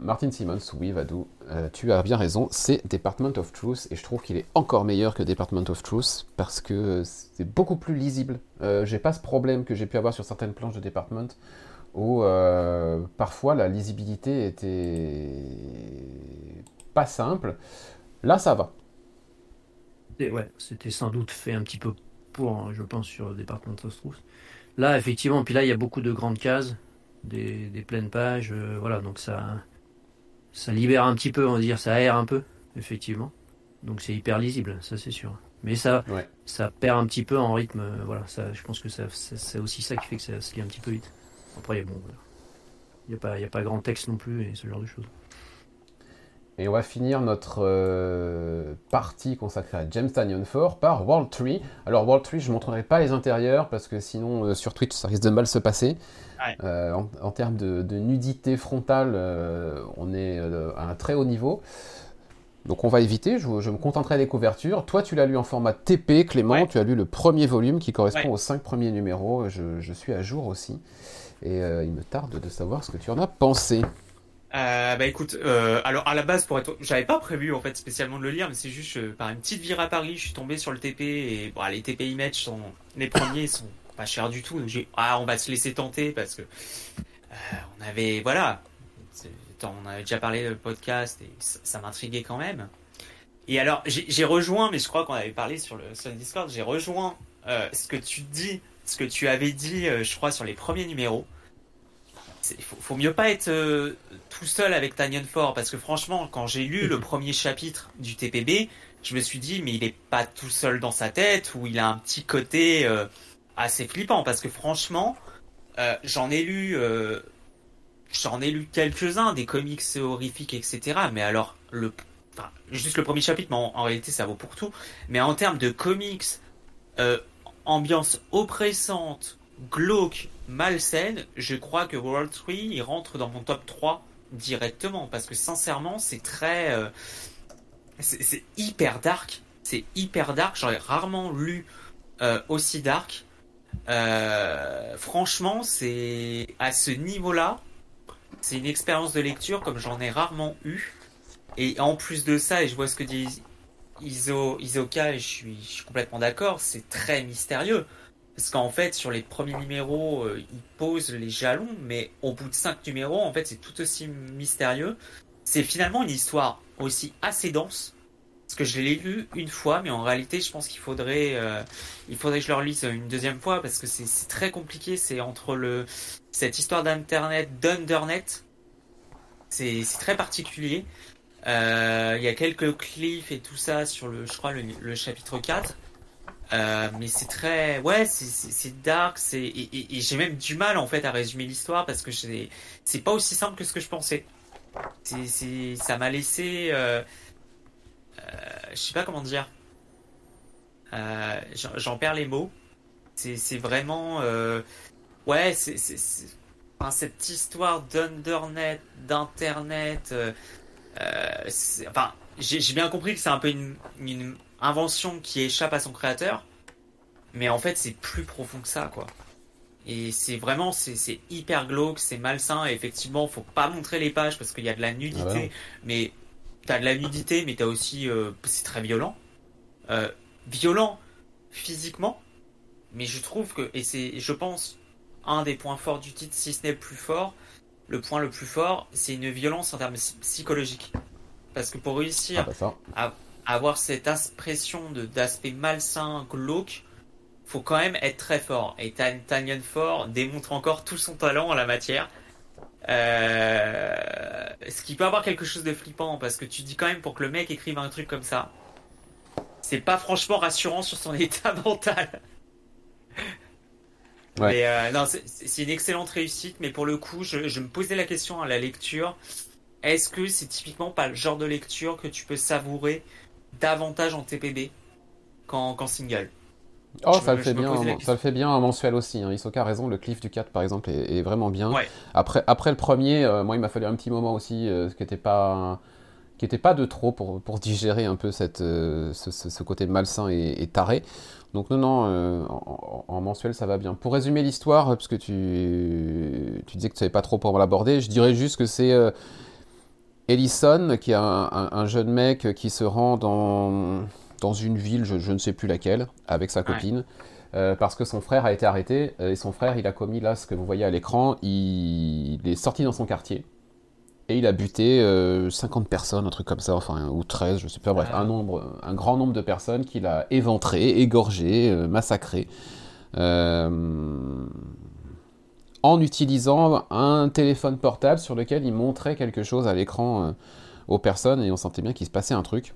Martin Simmons, oui, Vadou, euh, tu as bien raison, c'est Department of Truth et je trouve qu'il est encore meilleur que Department of Truth parce que c'est beaucoup plus lisible. Euh, j'ai pas ce problème que j'ai pu avoir sur certaines planches de Department où parfois la lisibilité était pas simple. Là, ça va. Ouais, c'était sans doute fait un petit peu pour, hein, je pense, sur Department of Truth. Là, effectivement, puis là, il y a beaucoup de grandes cases, des, pleines pages, euh, voilà, donc ça, ça libère un petit peu, on va dire, ça aère un peu, effectivement. Donc c'est hyper lisible, ça c'est sûr. Mais ça, ça perd un petit peu en rythme, euh, voilà, ça, je pense que ça, c'est aussi ça qui fait que ça se lit un petit peu vite. Après, bon, il n'y a, pas, a pas grand texte non plus et ce genre de choses. Et on va finir notre euh, partie consacrée à James Tanyon 4 par World Tree. Alors World Tree, je ne montrerai pas les intérieurs parce que sinon euh, sur Twitch ça risque de mal se passer. Euh, en, termes de, nudité frontale, on est à un très haut niveau. Donc on va éviter, je, me contenterai des couvertures. Toi tu l'as lu en format TP, Clément, tu as lu le premier volume qui correspond aux cinq premiers numéros. Je, je, suis à jour aussi. Et il me tarde de savoir ce que tu en as pensé. Euh, bah écoute, euh, alors à la base pour être, j'avais pas prévu en fait spécialement de le lire, mais c'est juste euh, par une petite vire à Paris, je suis tombé sur le TP et bon, les TP Image sont les premiers sont pas cher du tout. J'ai ah, on va se laisser tenter parce que on avait voilà, on avait déjà parlé de podcast et ça, m'intriguait quand même. Et alors j'ai rejoint, mais je crois qu'on avait parlé sur le, sur le Discord, j'ai rejoint ce que tu dis, ce que tu avais dit, je crois sur les premiers numéros il faut, mieux pas être euh, tout seul avec Tanyan Ford parce que franchement, quand j'ai lu le premier chapitre du TPB, je me suis dit mais il est pas tout seul dans sa tête ou il a un petit côté euh, assez flippant parce que franchement, euh, j'en ai lu, j'en ai lu quelques-uns des comics horrifiques etc. Mais alors le, enfin, juste le premier chapitre, mais en, réalité ça vaut pour tout. Mais en termes de comics, ambiance oppressante, glauque, malsaine, je crois que World 3 il rentre dans mon top 3 directement parce que sincèrement c'est très euh, c'est hyper dark. C'est hyper dark. J'aurais rarement lu euh, aussi dark. Euh, franchement c'est à ce niveau là c'est une expérience de lecture comme j'en ai rarement eu. Et en plus de ça et je vois ce que dit Iso Isoka et je suis, je suis complètement d'accord c'est très mystérieux parce qu'en fait, sur les premiers numéros, euh, il pose les jalons, mais au bout de cinq numéros, en fait, c'est tout aussi mystérieux. C'est finalement une histoire aussi assez dense, parce que je l'ai lu une fois, mais en réalité, je pense qu'il faudrait, euh, il faudrait que je le relise une deuxième fois, parce que c'est très compliqué. C'est entre le cette histoire d'internet, d'undernet, c'est très particulier. Euh, il y a quelques cliffs et tout ça sur le, je crois, le, le chapitre 4. Euh, mais c'est très, ouais, c'est dark, c'est et, j'ai même du mal en fait à résumer l'histoire parce que c'est pas aussi simple que ce que je pensais. C'est ça m'a laissé, euh, euh, je sais pas comment dire. Euh, J'en perds les mots. C'est vraiment, euh, ouais, c'est enfin, cette histoire d'internet, d'internet. Enfin, j'ai bien compris que c'est un peu une invention qui échappe à son créateur. Mais en fait, c'est plus profond que ça, quoi. Et c'est vraiment, c'est hyper glauque, c'est malsain. Et effectivement, faut pas montrer les pages parce qu'il y a de la nudité. Ah mais t'as de la nudité, mais t'as aussi, euh, c'est très violent. Euh, violent physiquement, mais je trouve que, et c'est, je pense, un des points forts du titre, si ce n'est le plus fort, le point le plus fort, c'est une violence en termes psychologiques. Parce que pour réussir ah bah à, avoir cette impression de d'aspect malsain, glauque, faut quand même être très fort. Et Tanyan Ford démontre encore tout son talent en la matière. Euh, ce qui peut avoir quelque chose de flippant parce que tu dis quand même pour que le mec écrive un truc comme ça, c'est pas franchement rassurant sur son état mental. Mais euh, non, c'est une excellente réussite, mais pour le coup, je, je me posais la question à la lecture est-ce que c'est typiquement pas le genre de lecture que tu peux savourer davantage en TPB qu'en single. Oh, ça, le fait bien, ça le fait bien en mensuel aussi. Hein. Isoka a raison, le cliff du 4 par exemple est, vraiment bien. Après, après le premier, euh, moi il m'a fallu un petit moment aussi, euh, ce qui n'était pas, qui était pas de trop pour, pour digérer un peu cette, euh, ce, côté malsain et, taré. Donc non, non, en, mensuel ça va bien. Pour résumer l'histoire, parce que tu, tu disais que tu savais pas trop pour l'aborder, je dirais juste que c'est Ellison, qui est un, jeune mec qui se rend dans, dans une ville, je, ne sais plus laquelle, avec sa copine, euh, parce que son frère a été arrêté, euh, et son frère, il a commis là ce que vous voyez à l'écran, il, est sorti dans son quartier, et il a buté 50 euh, personnes, un truc comme ça, enfin, ou 13, je sais pas, bref, un, nombre, un grand nombre de personnes qu'il a éventrées, égorgées, massacrées en utilisant un téléphone portable sur lequel il montrait quelque chose à l'écran euh, aux personnes et on sentait bien qu'il se passait un truc.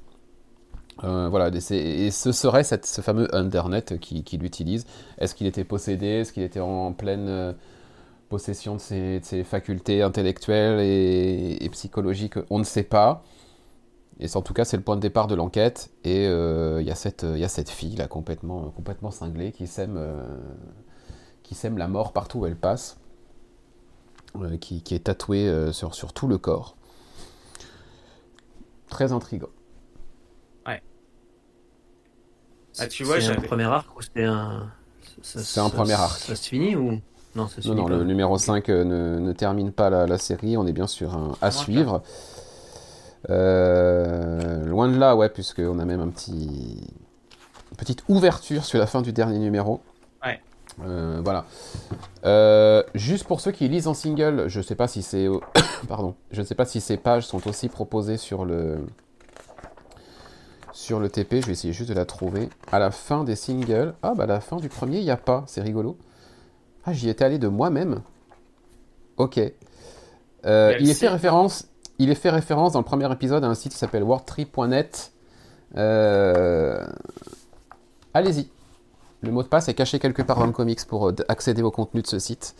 Euh, voilà, et, ce serait ce fameux Internet qui, l'utilise. Est-ce qu'il était possédé? Est-ce qu'il était en pleine euh, possession de ses, facultés intellectuelles et, psychologiques? On ne sait pas. Et en tout cas, c'est le point de départ de l'enquête. Et il y, a cette fille là, complètement, complètement cinglée, qui sème qui sème la mort partout où elle passe, euh, qui, est tatouée euh, sur, sur tout le corps. Très intrigant. Ouais. Ah, tu vois, c'est un premier arc ou c'est un. C'est un premier arc. Ça se finit ou. Non, ça se non, non le numéro 5 euh, ne, ne, termine pas la, la, série, on est bien sûr un à suivre. loin de là, ouais, puisqu'on a même un petit. Une petite ouverture sur la fin du dernier numéro. Voilà. juste pour ceux qui lisent en single, je sais pas si c'est, pardon, je ne sais pas si ces pages sont aussi proposées sur le sur le TP. Je vais essayer juste de la trouver. À la fin des singles, ah bah à la fin du premier, il n'y a pas. C'est rigolo. Ah, j'y étais allé de moi-même. Ok. Euh, il est fait référence. Il est fait référence dans le premier épisode à un site qui s'appelle wordtree.net. Euh, allez-y. Le mot de passe est caché quelque part dans le comics pour euh, accéder au contenu de ce site.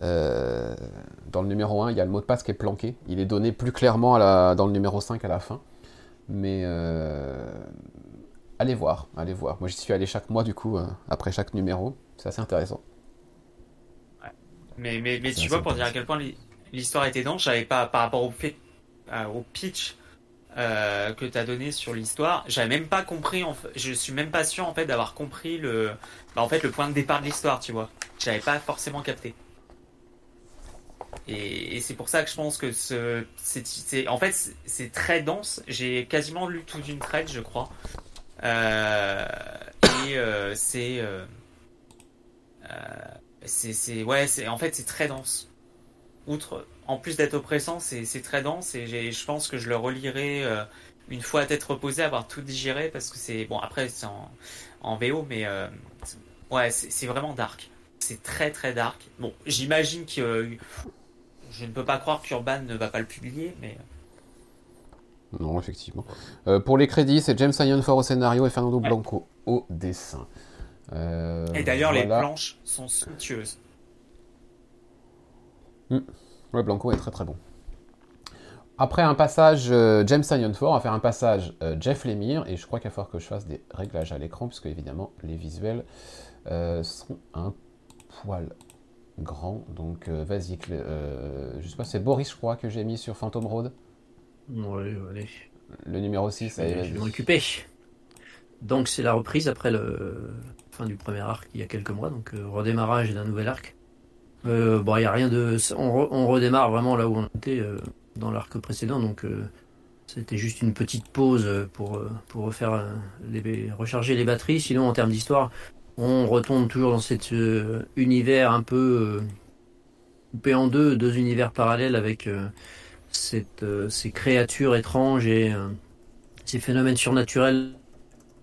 dans le numéro 1, il y a le mot de passe qui est planqué. Il est donné plus clairement dans le numéro 5 à la fin. Mais allez voir, allez voir. Moi j'y suis allé chaque mois du coup, après chaque numéro. C'est assez intéressant. Mais, mais, mais tu vois, pour dire à quel point l'histoire était dense, j'avais pas, par rapport au, fait, euh, au pitch euh, que tu as donné sur l'histoire, j'avais même pas compris, en fait, je suis même pas sûr en fait d'avoir compris le, bah, en fait, le point de départ de l'histoire, tu vois. J'avais pas forcément capté. Et, c'est pour ça que je pense que ce, c'est, en fait, c'est très dense. J'ai quasiment lu tout d'une traite, je crois. Euh, et c'est c'est ouais c'est en fait c'est très dense outre en plus d'être oppressant c'est très dense et je pense que je le relirai euh, une fois à tête reposée avoir tout digéré parce que c'est bon après c'est en, en VO mais euh, ouais c'est vraiment dark. C'est très très dark. Bon j'imagine que euh, je ne peux pas croire qu'Urban ne va pas le publier mais non effectivement. Pour les crédits c'est James Ford au scénario et Fernando Blanco au dessin. Euh, Et d'ailleurs, les planches sont somptueuses. Hmm. Ouais, Blanco est très très bon. Après un passage euh, James Sion Ford, on va faire un passage euh, Jeff Lemire, et je crois qu'il va falloir que je fasse des réglages à l'écran, puisque évidemment les visuels sont un poil grands. Donc vas-y, je sais pas, c'est Boris, je crois, que j'ai mis sur Phantom Road. Oui, allez. Le numéro 6, je vais, m'occuper. Donc c'est la reprise après le, fin du premier arc il y a quelques mois, donc euh, redémarrage d'un nouvel arc. Euh, bon, il a rien de, on, redémarre vraiment là où on était euh, dans l'arc précédent, donc c'était juste une petite pause pour pour refaire recharger les batteries. Sinon, en termes d'histoire, on retombe toujours dans cet univers un peu coupé en deux, deux univers parallèles avec ces créatures étranges et ces phénomènes surnaturels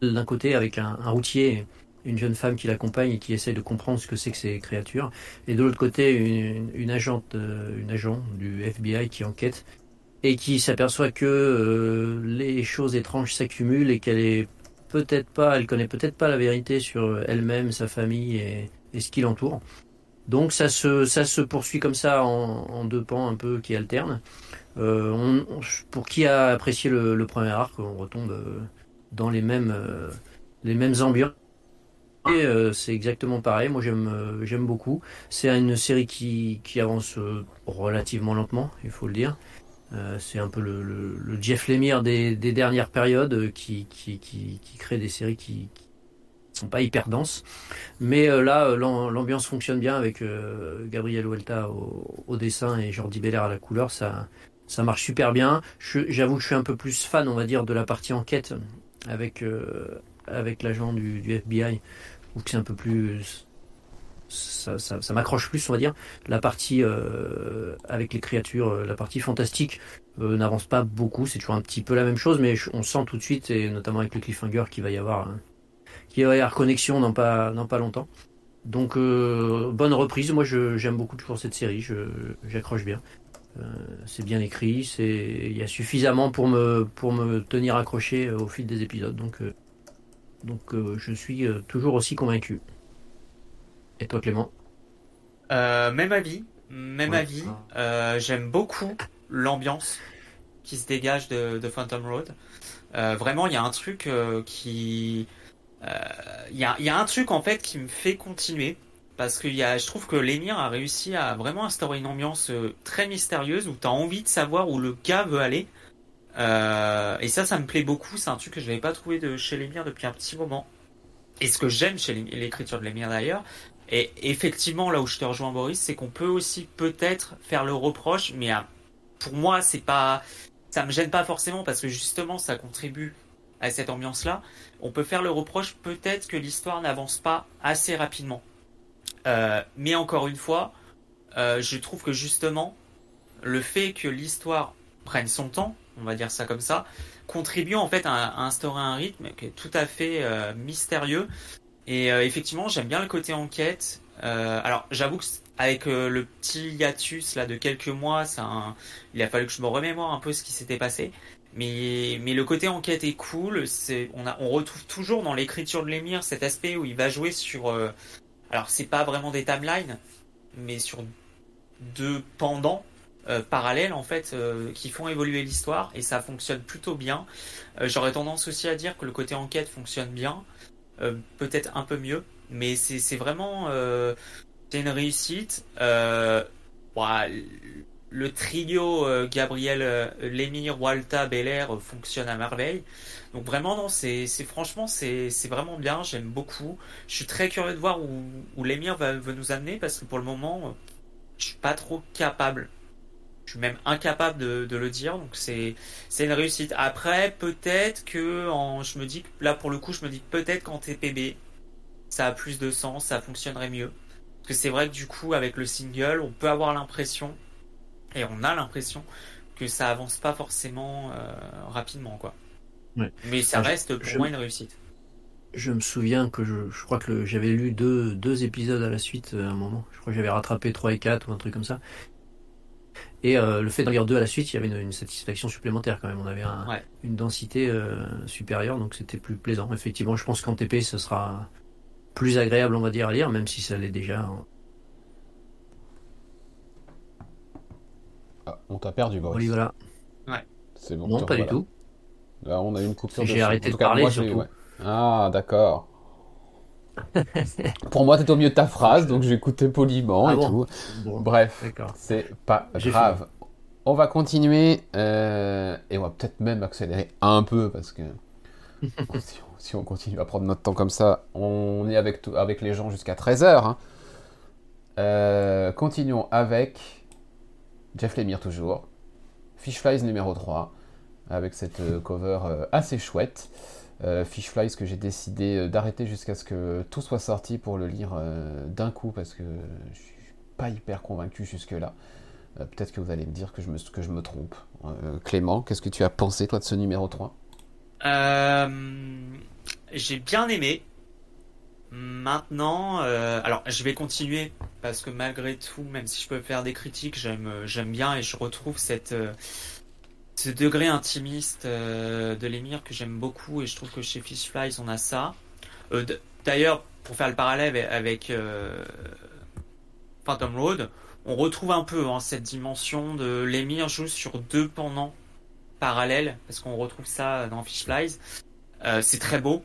d'un côté avec un routier une jeune femme qui l'accompagne et qui essaie de comprendre ce que c'est que ces créatures. Et de l'autre côté, une, agente, euh, une agent du FBI qui enquête et qui s'aperçoit que euh, les choses étranges s'accumulent et qu'elle est peut-être pas, elle connaît peut-être pas la vérité sur elle-même, sa famille et, ce qui l'entoure. Donc ça se, ça se poursuit comme ça en, deux pans un peu qui alternent. Euh, pour qui a apprécié le, premier arc, on retombe dans les mêmes, les mêmes ambiances euh, c'est exactement pareil. Moi, j'aime euh, j'aime beaucoup. C'est une série qui, avance euh, relativement lentement, il faut le dire. c'est un peu le, Jeff Lemire des, dernières périodes qui, crée des séries qui, sont pas hyper denses. Mais là, l'ambiance fonctionne bien avec Gabriel Huelta au, dessin et Jordi Belair à la couleur. Ça, marche super bien. J'avoue que je suis un peu plus fan, on va dire, de la partie enquête avec avec l'agent du, FBI ou que c'est un peu plus ça, m'accroche plus, on va dire. La partie euh, avec les créatures, euh, la partie fantastique euh, n'avance pas beaucoup. C'est toujours un petit peu la même chose, mais on sent tout de suite, et notamment avec le cliffhanger, qu'il va y avoir, qu'il va y avoir connexion dans pas, dans pas longtemps. Donc bonne reprise. Moi, j'aime beaucoup toujours cette série. J'accroche bien. c'est bien écrit. Il y a suffisamment pour me pour me tenir accroché au fil des épisodes. Donc donc euh, je suis euh, toujours aussi convaincu. Et toi Clément euh, Même avis, même avis. J'aime beaucoup l'ambiance qui se dégage de, Phantom Road. vraiment, il y a un truc qui, il y a, un truc en fait qui me fait continuer parce que y a, je trouve que l'émir a réussi à vraiment instaurer une ambiance très mystérieuse où tu as envie de savoir où le gars veut aller. Euh, et ça, ça me plaît beaucoup. C'est un truc que je n'avais pas trouvé de chez Lemire depuis un petit moment. Et ce que j'aime chez l'écriture de Lemire d'ailleurs, et effectivement là où je te rejoins Boris, c'est qu'on peut aussi peut-être faire le reproche, mais euh, pour moi c'est pas, ça me gêne pas forcément parce que justement ça contribue à cette ambiance-là. On peut faire le reproche peut-être que l'histoire n'avance pas assez rapidement. mais encore une fois, je trouve que justement, le fait que l'histoire prenne son temps, on va dire ça comme ça, contribue en fait à, instaurer un rythme qui est tout à fait mystérieux. Et effectivement, j'aime bien le côté enquête. alors, j'avoue que avec le petit hiatus là de quelques mois, ça, il a fallu que je me remémore un peu ce qui s'était passé. Mais, mais le côté enquête est cool. C'est, on, a, on retrouve toujours dans l'écriture de l'émir cet aspect où il va jouer sur. Euh, alors, c'est pas vraiment des timelines, mais sur deux pendants euh, parallèles en fait euh, qui font évoluer l'histoire et ça fonctionne plutôt bien. j'aurais tendance aussi à dire que le côté enquête fonctionne bien, peut-être un peu mieux, mais c'est, vraiment c'est une réussite. Euh, le trio euh, Gabriel euh, Lémir, Walta, Belair euh, fonctionne à merveille. Donc vraiment non, c'est franchement c'est vraiment bien, j'aime beaucoup. Je suis très curieux de voir où, où Lémir va, nous amener parce que pour le moment je suis pas trop capable. Je suis même incapable de, le dire, donc c'est c'est une réussite. Après peut-être que en, je me dis là pour le coup je me dis peut-être qu'en TPB ça a plus de sens, ça fonctionnerait mieux. Parce que c'est vrai que du coup avec le single on peut avoir l'impression et on a l'impression que ça avance pas forcément euh, rapidement quoi. Mais ça reste pour moi une réussite. Je me souviens que je, je crois que j'avais lu deux, deux épisodes à la suite euh, à un moment. Je crois que j'avais rattrapé 3 et 4 ou un truc comme ça. Et euh, le fait d'en lire deux à la suite, il y avait une, satisfaction supplémentaire quand même. On avait une densité supérieure, donc c'était plus plaisant. Effectivement, je pense qu'en TP, ce sera plus agréable, on va dire, à lire, même si ça l'est déjà Ah, on t'a perdu, Boris. Oui, voilà. Ouais. C'est bon. Non, pas du tout. Là, on a eu une coupure. J'ai arrêté de parler, surtout. Ah, d'accord. Pour moi, t'es au milieu de ta phrase, donc j'ai écouté poliment ah et tout. Bref, c'est pas grave. On va continuer euh, et on va peut-être même accélérer un peu parce que si, on, continue à prendre notre temps comme ça, on est avec, avec les gens jusqu'à 13h. Hein. Euh, continuons avec Jeff Lemire toujours. Fish Flies numéro 3, avec cette euh, cover assez chouette. Euh, Fish Flies que j'ai décidé d'arrêter jusqu'à ce que tout soit sorti pour le lire d'un coup parce que je suis pas hyper convaincu jusque-là. Peut-être que vous allez me dire que je me, que je me trompe. Clément, qu'est-ce que tu as pensé toi de ce numéro 3 J'ai bien aimé. Maintenant, euh, alors je vais continuer parce que malgré tout, même si je peux faire des critiques, j'aime euh, bien et je retrouve cette euh, ce degré intimiste de l'émir que j'aime beaucoup et je trouve que chez Fish Flies on a ça. D'ailleurs, pour faire le parallèle avec Phantom Road, on retrouve un peu hein, cette dimension de l'émir joue sur deux pendants parallèles parce qu'on retrouve ça dans Fish Flies. c'est très beau,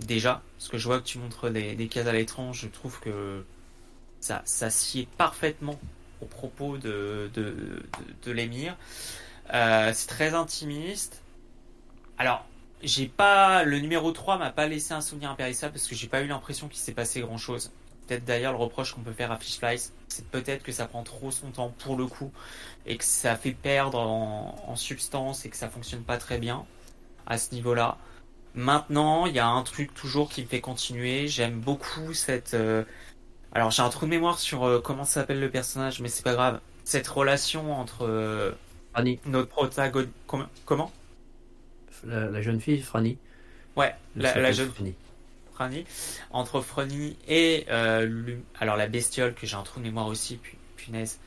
déjà, parce que je vois que tu montres des, des cases à l'étrange, je trouve que ça, ça sied parfaitement au propos de, de, de, l'émir. Euh, c'est très intimiste. Alors, j'ai pas le numéro 3 m'a pas laissé un souvenir impérissable parce que j'ai pas eu l'impression qu'il s'est passé grand chose. Peut-être d'ailleurs le reproche qu'on peut faire à Fish Flies, c'est peut-être que ça prend trop son temps pour le coup et que ça fait perdre en, substance et que ça fonctionne pas très bien à ce niveau-là. Maintenant, il y a un truc toujours qui me fait continuer. J'aime beaucoup cette. Euh, alors, j'ai un trou de mémoire sur euh, comment s'appelle le personnage, mais c'est pas grave. Cette relation entre euh, notre protagoniste. Comment? La, jeune fille, Franny. Ouais, la, jeune fille. Franny. Entre Franny et alors la bestiole que j'ai un trou de mémoire aussi, punaise.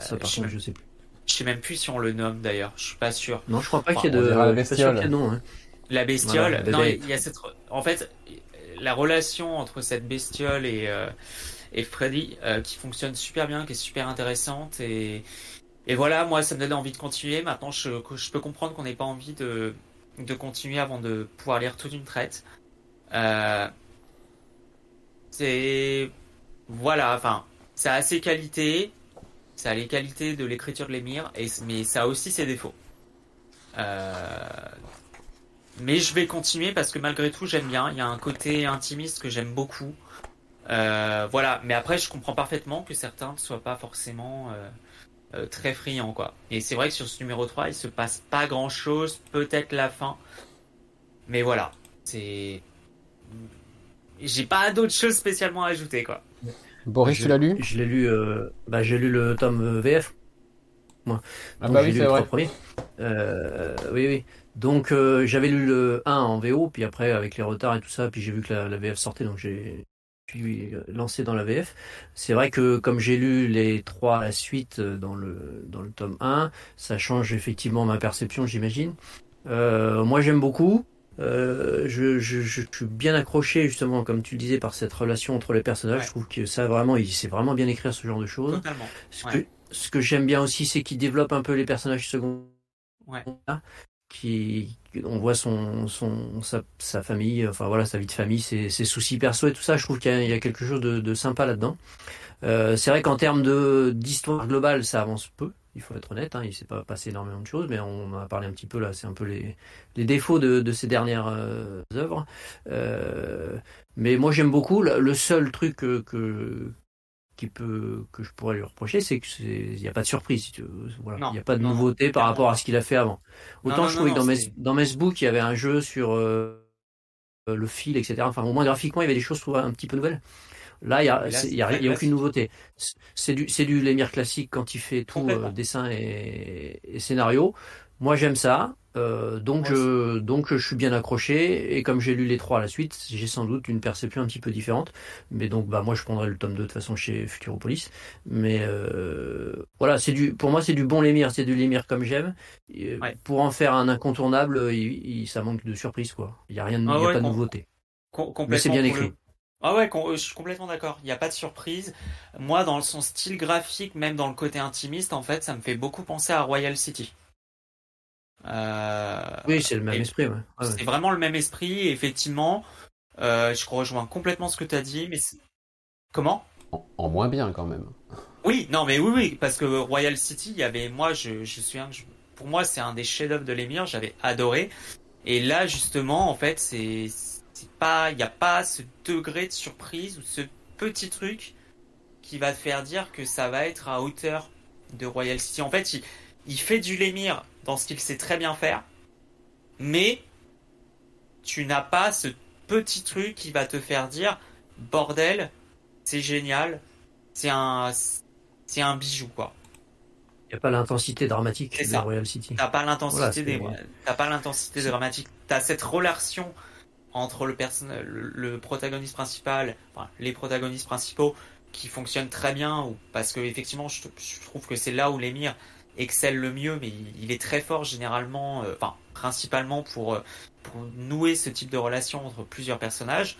Ça par contre, je sais plus. Je sais même plus si on le nomme d'ailleurs. Je suis pas sûr. Non, je crois pas qu'il y ait de. La bestiole. Hein. La bestiole. non, il y a cette. En fait, la relation entre cette bestiole et euh, et Freddy euh, qui fonctionne super bien, qui est super intéressante et et voilà, moi ça me donne envie de continuer. Maintenant, je, peux comprendre qu'on n'ait pas envie de de continuer avant de pouvoir lire toute une traite. Euh, c'est voilà, enfin, ça a ses qualités, ça a les qualités de l'écriture de l'émir, mais ça a aussi ses défauts. Euh, mais je vais continuer parce que malgré tout, j'aime bien. Il y a un côté intimiste que j'aime beaucoup. Euh, voilà, mais après, je comprends parfaitement que certains ne soient pas forcément euh, euh, très friands, quoi. Et c'est vrai que sur ce numéro 3, il se passe pas grand chose, peut-être la fin. Mais voilà, c'est. j'ai pas d'autres choses spécialement à ajouter, quoi. Boris, tu l'as lu? Je l'ai lu, euh, bah, j'ai lu le tome VF. Moi. Ah bah oui, c'est vrai. Euh, oui, oui. Donc euh, j'avais lu le 1 en VO, puis après avec les retards et tout ça, puis j'ai vu que la, VF sortait, donc j'ai puis lancé dans la VF. C'est vrai que comme j'ai lu les trois à la suite dans le dans le tome 1, ça change effectivement ma perception, j'imagine. moi j'aime beaucoup. Euh, je, je, je, suis bien accroché justement, comme tu le disais, par cette relation entre les personnages. Je trouve que ça vraiment, il sait vraiment bien écrire ce genre de choses. Totalement. Ce que, ce que j'aime bien aussi, c'est qu'il développe un peu les personnages secondaires. Ouais. Qui, on voit sa, famille, enfin voilà, sa vie de famille, ses, soucis perso et tout ça. Je trouve qu'il y, a quelque chose de, de sympa là-dedans. Euh, c'est vrai qu'en termes d'histoire globale, ça avance peu il faut être honnête, hein, il ne s'est pas passé énormément de choses, mais on en a parlé un petit peu là, c'est un peu les, défauts de, de ces dernières euh, œuvres. Euh, mais moi j'aime beaucoup, le seul truc que, qui peut, que je pourrais lui reprocher, c'est qu'il n'y a pas de surprise. Voilà. il n'y a pas de nouveauté par rapport à ce qu'il a fait avant. Autant je trouvais que dans, mes, dans Messbook, il y avait un jeu sur euh, le fil, etc. Enfin, au moins graphiquement, il y avait des choses un petit peu nouvelles. Là, il n'y a, a, aucune nouveauté. C'est du, c'est du Lemire classique quand il fait tout euh, dessin et, scénario. Moi, j'aime ça. Euh, donc, je, donc, je suis bien accroché. Et comme j'ai lu les trois à la suite, j'ai sans doute une perception un petit peu différente. Mais donc, bah, moi, je prendrai le tome 2 de toute façon chez Futuropolis. Mais euh, voilà, c'est du, pour moi, c'est du bon Lemire. C'est du Lemire comme j'aime. Pour en faire un incontournable, il, ça manque de surprise, quoi. Il n'y a rien, de, ah a pas de nouveauté. Mais c'est bien écrit. Ah ouais, euh, je suis complètement d'accord. Il n'y a pas de surprise. Moi, dans son style graphique, même dans le côté intimiste, en fait, ça me fait beaucoup penser à Royal City. Euh, oui, c'est le même esprit. Ouais. c'est vraiment le même esprit. effectivement, euh, je rejoins complètement ce que tu as dit. Mais comment? En, moins bien quand même. Oui, non, mais oui, oui, parce que Royal City, il y avait, moi, je, je suis un, pour moi, c'est un des chefs-d'œuvre de l'émir. J'avais adoré. Et là, justement, en fait, c'est pas, il n'y a pas ce degré de surprise ou ce petit truc qui va te faire dire que ça va être à hauteur de Royal City. En fait, il, fait du Lémir dans ce qu'il sait très bien faire, mais tu n'as pas ce petit truc qui va te faire dire bordel, c'est génial, c'est un, c'est un bijou quoi. Il n'y a pas l'intensité dramatique de Royal City. T'as pas l'intensité des, t'as pas l'intensité dramatique. T'as cette relation entre le, le, protagoniste principal, enfin, les protagonistes principaux qui fonctionnent très bien, ou parce que effectivement, je, trouve que c'est là où l'émir excelle le mieux, mais il, est très fort généralement, euh, enfin principalement pour, euh, pour nouer ce type de relation entre plusieurs personnages,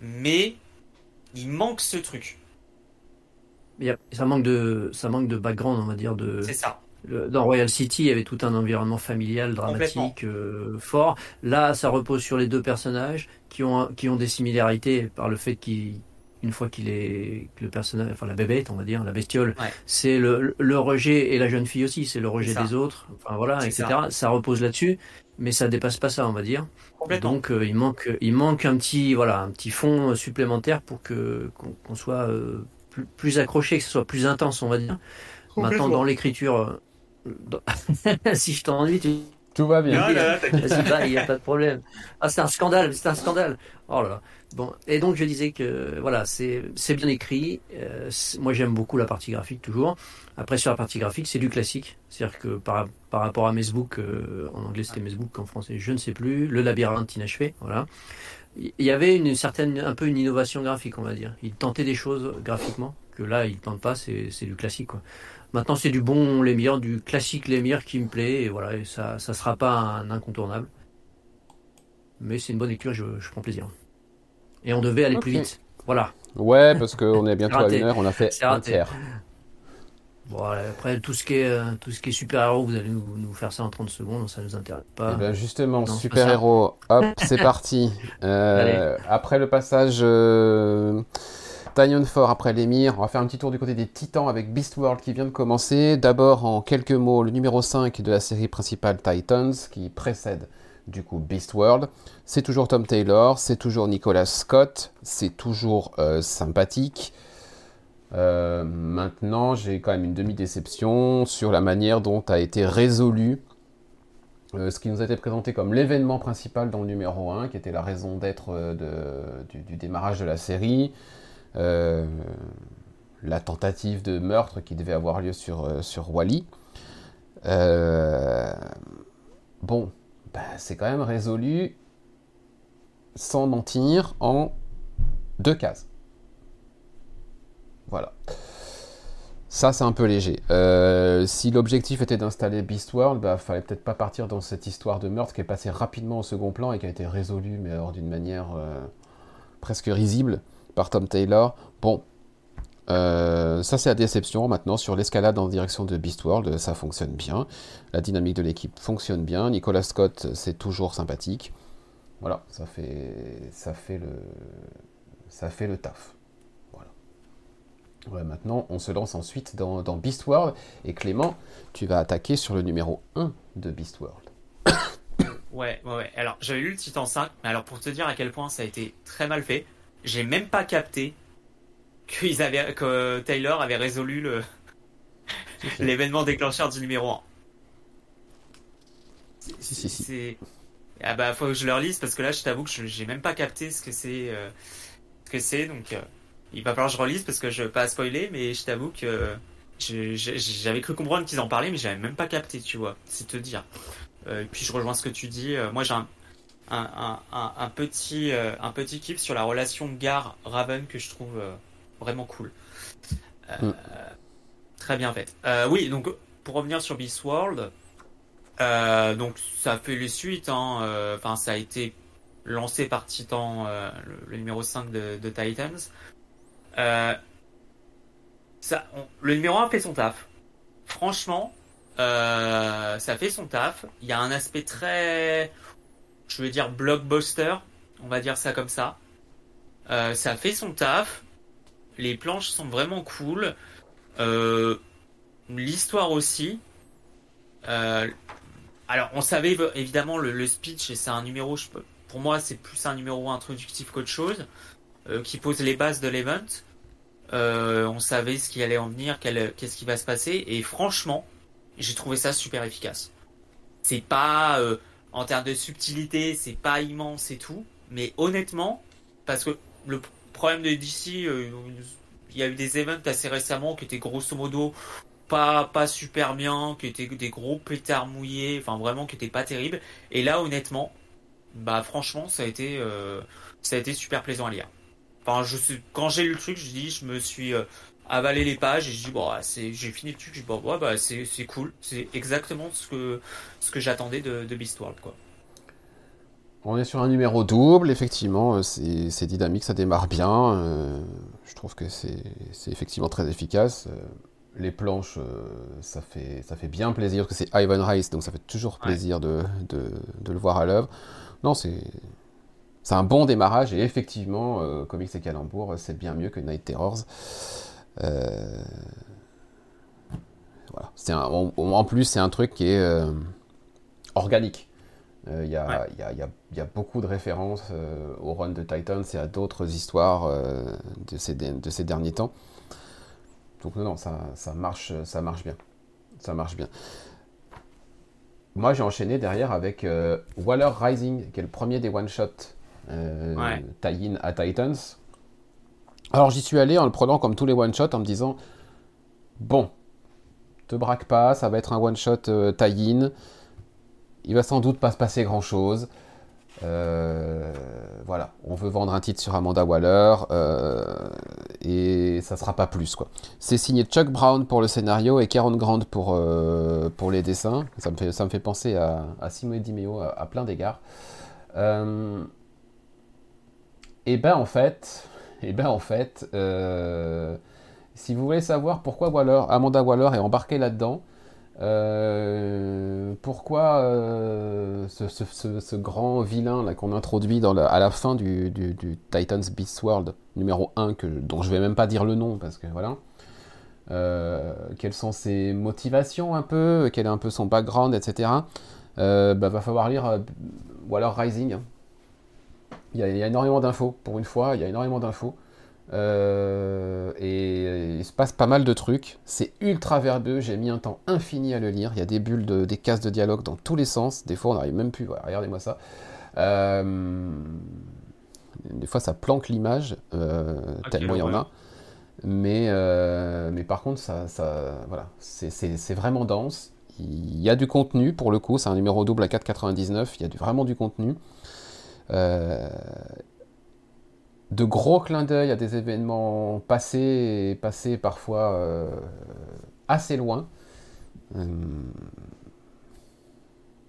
mais il manque ce truc. ça manque de ça manque de background, on va dire de. C'est ça dans Royal City, il y avait tout un environnement familial dramatique euh, fort. Là, ça repose sur les deux personnages qui ont qui ont des similarités par le fait qu'une fois qu'il est le personnage, enfin la bébête, on va dire, la bestiole, c'est le, le, rejet et la jeune fille aussi, c'est le rejet des autres, enfin voilà, etc. Ça. repose là-dessus, mais ça dépasse pas ça, on va dire. Donc euh, il manque il manque un petit voilà un petit fond supplémentaire pour que qu'on soit euh, plus, plus accroché, que ce soit plus intense, on va dire. Maintenant, dans l'écriture, si je t'ennuie, tu... Tout va bien. il n'y a pas de problème. Ah, c'est un scandale, c'est un scandale. Oh là là. Bon, et donc je disais que voilà, c'est bien écrit. Euh, moi, j'aime beaucoup la partie graphique toujours. Après, sur la partie graphique, c'est du classique. C'est-à-dire que par, par rapport à Mesbook, euh, en anglais c'était Mesbook, en français je ne sais plus, le labyrinthe inachevé, voilà. Il y avait une certaine, un peu une innovation graphique, on va dire. Il tentait des choses graphiquement que là, il tente pas. C'est du classique. Maintenant, c'est du bon Lemire, du classique Lemire qui me plaît, et voilà, ça ça sera pas un incontournable. Mais c'est une bonne lecture, je, prends plaisir. Et on devait aller plus vite. Voilà. Ouais, parce qu'on est bientôt à une heure, on a fait un tiers. Bon, après, tout ce qui est, euh, tout ce qui est super-héros, vous allez nous, faire ça en 30 secondes, ça nous intéresse pas. Eh ben justement, super-héros, hop, c'est parti. Euh, après le passage euh, Tanyon Fort après l'émir. On va faire un petit tour du côté des Titans avec Beast World qui vient de commencer. D'abord, en quelques mots, le numéro 5 de la série principale Titans qui précède du coup Beast World. C'est toujours Tom Taylor, c'est toujours Nicolas Scott, c'est toujours euh, sympathique. Euh, maintenant, j'ai quand même une demi-déception sur la manière dont a été résolu ce qui nous a été présenté comme l'événement principal dans le numéro 1, qui était la raison d'être du, démarrage de la série, la tentative de meurtre qui devait avoir lieu sur Wally. bon, bah, c'est quand même résolu, sans mentir, en deux cases. Voilà. Ça, c'est un peu léger. Euh, si l'objectif était d'installer Beast World, bah, fallait peut-être pas partir dans cette histoire de meurtre qui est passée rapidement au second plan et qui a été résolue, mais alors d'une manière euh, presque risible par Tom Taylor. Bon, euh, ça c'est la déception. Maintenant, sur l'escalade en direction de Beast World, ça fonctionne bien. La dynamique de l'équipe fonctionne bien. Nicolas Scott, c'est toujours sympathique. Voilà, ça fait, ça fait le, ça fait le taf maintenant, on se lance ensuite dans, dans Beast World. Et Clément, tu vas attaquer sur le numéro 1 de Beast World. ouais, ouais, ouais. Alors, j'avais lu le Titan 5, mais alors pour te dire à quel point ça a été très mal fait, j'ai même pas capté qu'ils avaient, que Taylor avait résolu le l'événement déclencheur du numéro 1. Si, si, si. Ah bah, faut que je le relise parce que là, je t'avoue que j'ai même pas capté ce que c'est. Euh, ce que c'est, donc. Euh, il va falloir que je relise parce que je veux pas spoiler, mais je t'avoue que j'avais cru comprendre qu'ils en parlaient, mais j'avais même pas capté, tu vois, c'est te dire. Euh, et puis je rejoins ce que tu dis. Moi, j'ai un, un, un, un, petit un petit kiff sur la relation Gar Raven que je trouve vraiment cool. Mm. Très bien fait. oui, donc pour revenir sur Beast World, donc ça fait les suites. Hein, enfin, ça a été lancé par Titan, le, numéro 5 de, de Titans. Euh, ça, le numéro 1 fait son taf. Franchement, euh, ça fait son taf. Il y a un aspect très, je veux dire, blockbuster. On va dire ça comme ça. Euh, ça fait son taf. Les planches sont vraiment cool. L'histoire aussi. alors, on savait évidemment le, speech et c'est un numéro. Pour moi, c'est plus un numéro introductif qu'autre chose, qui pose les bases de l'event. Euh, on savait ce qui allait en venir, qu'est-ce qui va se passer, et franchement, j'ai trouvé ça super efficace. C'est pas euh, en termes de subtilité, c'est pas immense et tout, mais honnêtement, parce que le problème de DC, euh, il y a eu des events assez récemment qui étaient grosso modo pas pas super bien, qui étaient des gros pétards mouillés, enfin vraiment qui étaient pas terribles. Et là, honnêtement, bah franchement, ça a été ça a été super plaisant à lire je quand j'ai lu le truc, je dis, je me suis euh, avalé les pages et je dis bon, c'est, j'ai fini le truc, je dis bon, bah, c'est, cool, c'est exactement ce que ce que j'attendais de, de Beast World, quoi. On est sur un numéro double, effectivement, euh, c'est, dynamique, ça démarre bien. Euh, je trouve que c'est, effectivement très efficace. les planches, ça, fait, ça fait bien plaisir, parce que c'est Ivan Rice, donc ça fait toujours plaisir de, de, le voir à l'œuvre. Non, c'est, c'est un bon démarrage et effectivement, euh, Comics et Calembour, c'est bien mieux que Night Terrors. Euh, voilà. en, plus, c'est un truc qui est euh, organique. Il y, a, beaucoup de références au run de Titans et à d'autres histoires de ces, de, ces, derniers temps. Donc non, non, ça, ça, marche, ça marche bien. Ça marche bien. Moi, j'ai enchaîné derrière avec Waller Rising, qui est le premier des one-shots euh, tie-in à Titans. Alors j'y suis allé en le prenant comme tous les one-shots en me disant bon, te braque pas, ça va être un one-shot euh, tie-in. Il va sans doute pas se passer grand-chose. Euh, voilà, on veut vendre un titre sur Amanda Waller et ça sera pas plus quoi. C'est signé Chuck Brown pour le scénario et Karen Grant pour, pour les dessins. Ça me fait, penser à, à Simone Dimeo à, à plein d'égards. Et ben en fait, et ben en fait, euh, si vous voulez savoir pourquoi Waller, Amanda Waller est embarquée là-dedans, euh, pourquoi euh, ce, grand vilain qu'on introduit à la fin du, Titans Beast World numéro 1, que, dont je vais même pas dire le nom parce que voilà. quelles sont ses motivations un peu, quel est un peu son background, etc. bah, va falloir lire Waller Rising. Hein. Il y, a, énormément d'infos, pour une fois, il y a énormément d'infos. Euh, et il se passe pas mal de trucs. C'est ultra verbeux. J'ai mis un temps infini à le lire. Il y a des bulles, de, des cases de dialogue dans tous les sens. Des fois, on n'arrive même plus. regardez-moi ça. Euh, des fois, ça planque l'image, euh, tellement il y en a. Mais, euh, mais par contre, ça, ça voilà, c'est vraiment dense. Il y a du contenu pour le coup. C'est un numéro double à 4,99. Il y a vraiment du contenu. Euh, de gros clins d'œil à des événements passés et passés parfois euh, assez loin. Euh,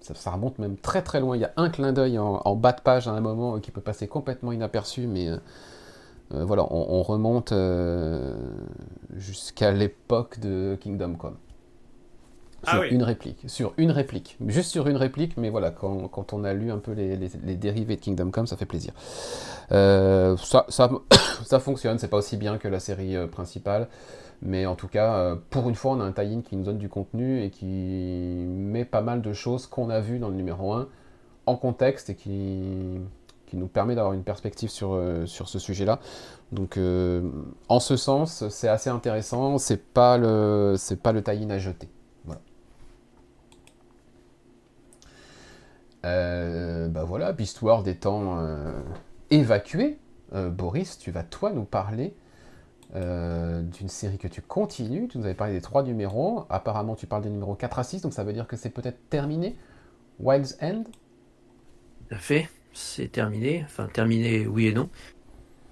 ça, remonte même très très loin. Il y a un clin d'œil en, bas de page à un moment qui peut passer complètement inaperçu, mais voilà, on, remonte jusqu'à l'époque de Kingdom Come. Ah sur une réplique, sur une réplique, juste sur une réplique, mais voilà, quand, on a lu un peu les, dérivés de Kingdom Come, ça fait plaisir. Euh, ça, ça, fonctionne, c'est pas aussi bien que la série euh, principale, mais en tout cas, euh, pour une fois, on a un tie-in qui nous donne du contenu et qui met pas mal de choses qu'on a vues dans le numéro 1 en contexte et qui, qui nous permet d'avoir une perspective sur, sur ce sujet-là. Donc, en ce sens, c'est assez intéressant, c'est pas le, pas le tie-in à jeter. Euh, bah voilà, Beastward étant euh, évacué, euh, Boris, tu vas toi nous parler d'une série que tu continues. Tu nous avais parlé des trois numéros. Apparemment, tu parles des numéros 4 à 6, donc ça veut dire que c'est peut-être terminé. Wild's End? Tout à fait, c'est terminé. Enfin, terminé, oui et non.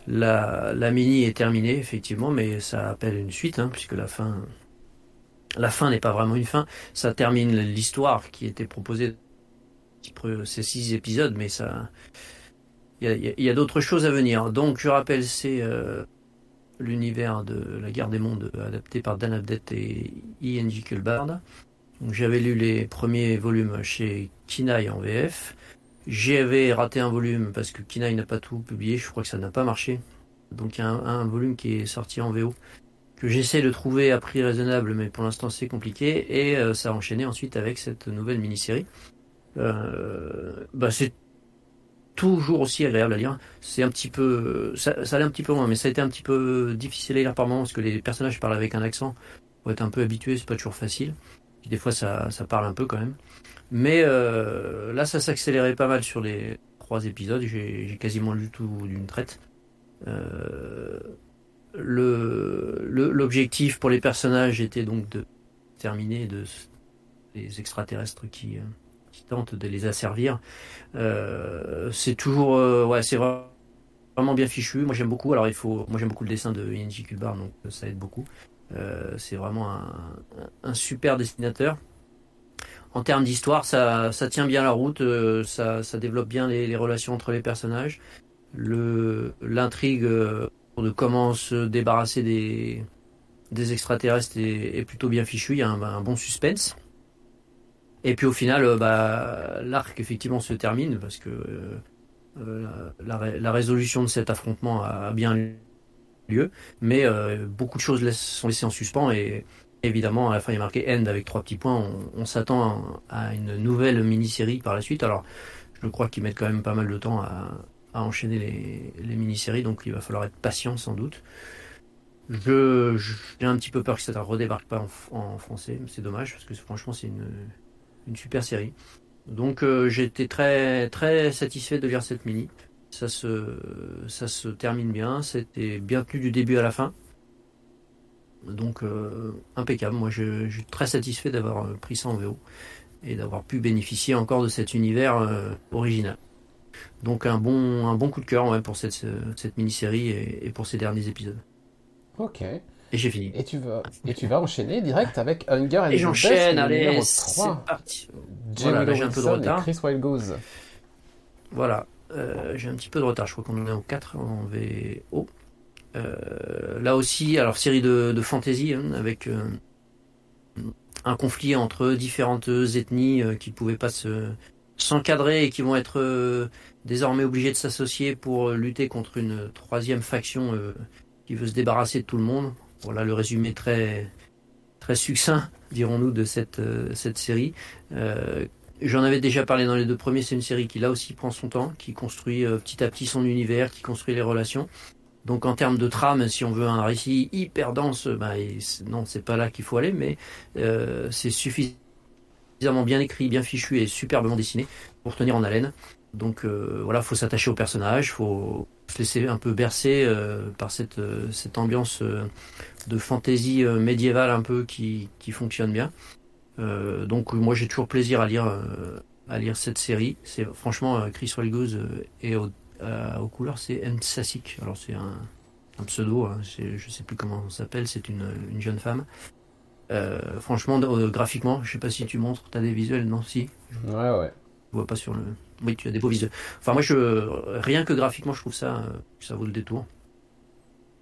La, la, mini est terminée, effectivement, mais ça appelle une suite, hein, puisque la fin. La fin n'est pas vraiment une fin. Ça termine l'histoire qui était proposée ces six épisodes, mais ça, il y a, d'autres choses à venir. Donc, je rappelle, c'est euh, l'univers de la guerre des mondes adapté par Dan Abdett et Ian Kulbard. Donc, j'avais lu les premiers volumes chez Kinaï en VF. J'avais raté un volume parce que Kinaï n'a pas tout publié. Je crois que ça n'a pas marché. Donc, il y a un, volume qui est sorti en VO que j'essaie de trouver à prix raisonnable, mais pour l'instant c'est compliqué. Et euh, ça a enchaîné ensuite avec cette nouvelle mini-série. Euh, bah c'est toujours aussi agréable à lire. C'est un petit peu, ça, ça allait un petit peu loin, mais ça a été un petit peu difficile à lire par moments parce que les personnages parlent avec un accent. Faut être un peu habitué, c'est pas toujours facile. des fois, ça, ça parle un peu quand même. Mais euh, là, ça s'accélérait pas mal sur les trois épisodes. J'ai quasiment lu tout d'une traite. Euh, L'objectif pour les personnages était donc de terminer de, des extraterrestres qui, tente de les asservir. Euh, c'est toujours, euh, ouais, c'est vraiment bien fichu. Moi j'aime beaucoup. Alors il faut, moi j'aime beaucoup le dessin de Inji Kulbar, donc ça aide beaucoup. Euh, c'est vraiment un, super dessinateur. En termes d'histoire, ça, ça, tient bien la route, ça, ça, développe bien les, relations entre les personnages. Le, l'intrigue de comment se débarrasser des, des extraterrestres est, plutôt bien fichu. Il y a un bon suspense. Et puis au final, euh, bah, l'arc effectivement se termine parce que euh, euh, la, résolution de cet affrontement a, bien lieu, mais beaucoup de choses sont laissées en suspens et évidemment à la fin il est marqué end avec trois petits points. On, s'attend à, une nouvelle mini-série par la suite. Alors je crois qu'ils mettent quand même pas mal de temps à, enchaîner les, mini-séries, donc il va falloir être patient sans doute. Je, j'ai un petit peu peur que ça ne redébarque pas en, en français, c'est dommage parce que franchement c'est une une super série. Donc euh, j'étais très très satisfait de lire cette mini. Ça se ça se termine bien, c'était bien tenu du début à la fin. Donc euh, impeccable. Moi je, suis très satisfait d'avoir euh, pris ça en VO et d'avoir pu bénéficier encore de cet univers original. Donc un bon un bon coup de cœur pour cette cette mini série et, et pour ces derniers épisodes. Ok. Et j'ai fini. Et tu vas, et tu vas enchaîner direct avec Hunger and Et j'enchaîne, allez, c'est parti. Voilà, j'ai un peu de retard. Chris Goes. Voilà, euh, j'ai un petit peu de retard, je crois qu'on en est au 4 en VO. Euh, là aussi, alors série de, de fantasy, hein, avec euh, un conflit entre différentes ethnies qui pouvaient pas se s'encadrer et qui vont être désormais obligés de s'associer pour lutter contre une troisième faction qui veut se débarrasser de tout le monde. Voilà le résumé très, très succinct, dirons-nous, de cette, euh, cette série. Euh, j'en avais déjà parlé dans les deux premiers. C'est une série qui là aussi prend son temps, qui construit euh, petit à petit son univers, qui construit les relations. Donc en termes de trame, si on veut un récit hyper dense, bah, non, c'est pas là qu'il faut aller, mais c'est suffisamment bien écrit, bien fichu et superbement dessiné pour tenir en haleine. Donc euh, voilà, faut s'attacher au personnage, faut se laisser un peu bercer euh, par cette, euh, cette ambiance de fantaisie médiévale un peu qui, qui fonctionne bien. donc moi j'ai toujours plaisir à lire à lire cette série. C'est franchement Chris Goose et au, aux couleurs c'est M. Sassik. Alors c'est un, un, pseudo, hein, je sais plus comment on s'appelle, c'est une, une, jeune femme. franchement, graphiquement, je sais pas si tu montres, tu as des visuels, non Si? Ouais, ouais. Je vois pas sur le. Oui, tu as des beaux visuels. Enfin, moi, je, rien que graphiquement, je trouve ça, euh, ça vaut le détour.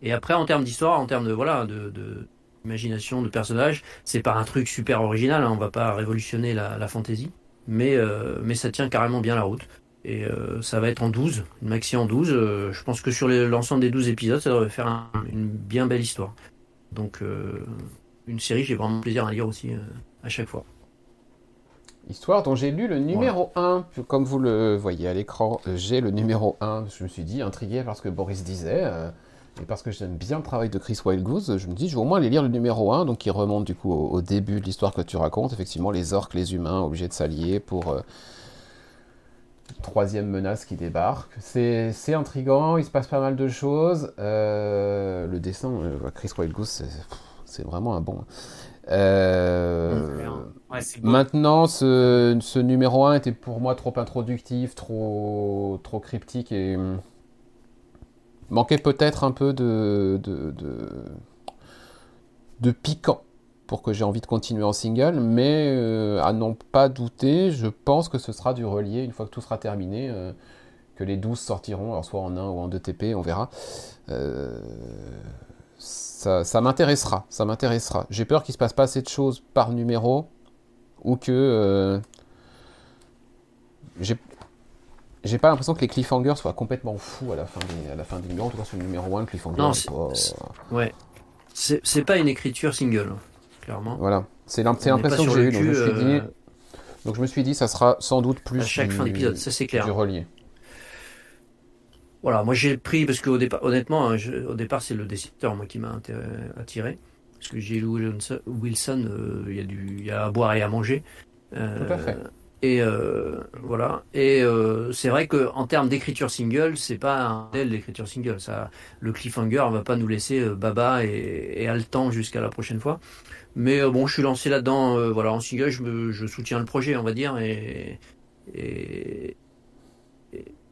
Et après, en termes d'histoire, en termes de voilà, de, de imagination, de personnage, c'est pas un truc super original. Hein, on va pas révolutionner la, la fantasy, mais euh, mais ça tient carrément bien la route. Et euh, ça va être en 12, une maxi en 12. je pense que sur l'ensemble des 12 épisodes, ça devrait faire une bien belle histoire. Donc, une série, j'ai vraiment plaisir à lire aussi à chaque fois. Histoire dont j'ai lu le numéro 1. Comme vous le voyez à l'écran, j'ai le numéro 1. Je me suis dit, intrigué parce que Boris disait, euh, et parce que j'aime bien le travail de Chris Wildgoose, je me dis, je vais au moins aller lire le numéro 1, donc qui remonte du coup au, début de l'histoire que tu racontes. Effectivement, les orques, les humains, obligés de s'allier pour. Euh, troisième menace qui débarque. C'est intriguant, il se passe pas mal de choses. Euh, le dessin, Chris Wildgoose, c'est vraiment un bon. Euh, maintenant, ce, numéro 1 était pour moi trop introductif, trop, trop cryptique et manquait peut-être un peu de, de, de, piquant pour que j'ai envie de continuer en single, mais euh, à n'en pas douter, je pense que ce sera du relié. Une fois que tout sera terminé, euh, que les 12 sortiront, alors soit en 1 ou en 2 TP, on verra ça, m'intéressera, ça m'intéressera. J'ai peur qu'il se passe pas assez de choses par numéro ou que euh, j'ai pas l'impression que les cliffhangers soient complètement fous à la fin des, à la fin des numéros. En tout cas, sur le numéro 1, le cliffhanger. Non, c'est ouais. C'est pas une écriture single, clairement. Voilà. C'est l'impression que j'ai eue. Donc, je me suis dit, euh, donc je me suis dit, ça sera sans doute plus. À chaque fin d'épisode, ça c'est clair. Du relié. Voilà, moi j'ai pris, parce qu'au départ, honnêtement, hein, au départ c'est le dessinateur moi, qui m'a attiré. Parce que j'ai lu Wilson, euh, il y, a du, y a à boire et à manger. Euh, Tout à fait. Et euh, voilà. Et c'est vrai qu'en termes d'écriture single, c'est pas un tel d'écriture single. Ça, le cliffhanger va pas nous laisser baba et, et haletant jusqu'à la prochaine fois. Mais bon, je suis lancé là-dedans. voilà, en single, je, me, je soutiens le projet, on va dire, et, et,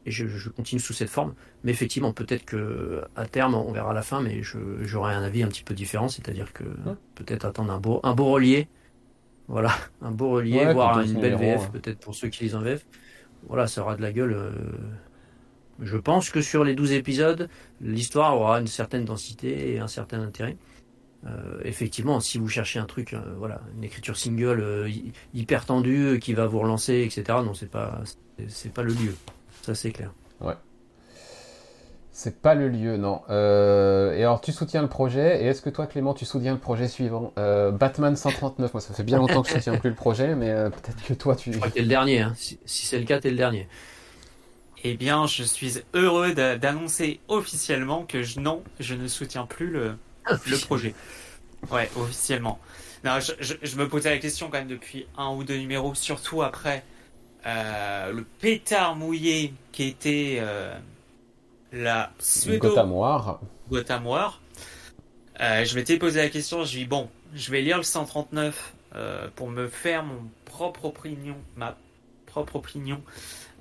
et je, continue sous cette forme. Mais effectivement, peut-être que à terme, on verra la fin, mais j'aurai un avis un petit peu différent, c'est-à-dire que peut-être attendre un beau, un beau relier, voilà, un beau relier, voire une belle VF, peut-être pour ceux qui lisent en VF. Voilà, ça aura de la gueule. Euh, je pense que sur les 12 épisodes, l'histoire aura une certaine densité et un certain intérêt. Euh, effectivement, si vous cherchez un truc, euh, voilà, une écriture single hyper tendue qui va vous relancer, etc. Non, c'est pas, c'est pas le lieu. Ça, c'est clair. Ouais. C'est pas le lieu, non. Euh, et alors, tu soutiens le projet. Et est-ce que toi, Clément, tu soutiens le projet suivant? Euh, Batman 139. Moi, ça fait bien longtemps que je soutiens plus le projet, mais euh, peut-être que toi, tu. Je crois que le dernier. Hein. Si, c'est le cas, t'es le dernier. Eh bien, je suis heureux d'annoncer officiellement que je, non, je ne soutiens plus le, le projet. Ouais, officiellement. Non, je, je, me posais la question quand même depuis un ou deux numéros, surtout après euh, le pétard mouillé qui était euh, la pseudo Gotham War. Euh, je m'étais posé la question, je dis bon, je vais lire le 139 pour me faire mon propre opinion, ma propre opinion,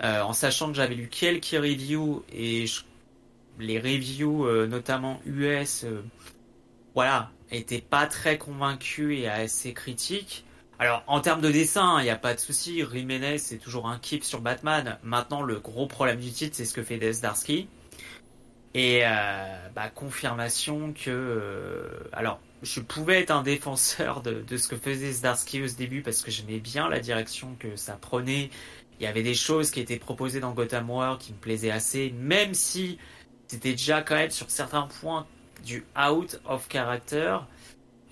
en sachant que j'avais lu quelques reviews et les reviews, notamment US, voilà, étaient pas très convaincus et assez critiques. Alors, en termes de dessin, il n'y a pas de souci. Jiménez, c'est toujours un kiff sur Batman. Maintenant, le gros problème du titre, c'est ce que fait Desdarsky. Et euh, bah, confirmation que... Euh, alors, je pouvais être un défenseur de, ce que faisait Zdarsky au début parce que j'aimais bien la direction que ça prenait. Il y avait des choses qui étaient proposées dans Gotham War qui me plaisaient assez, même si c'était déjà quand même sur certains points du out of character.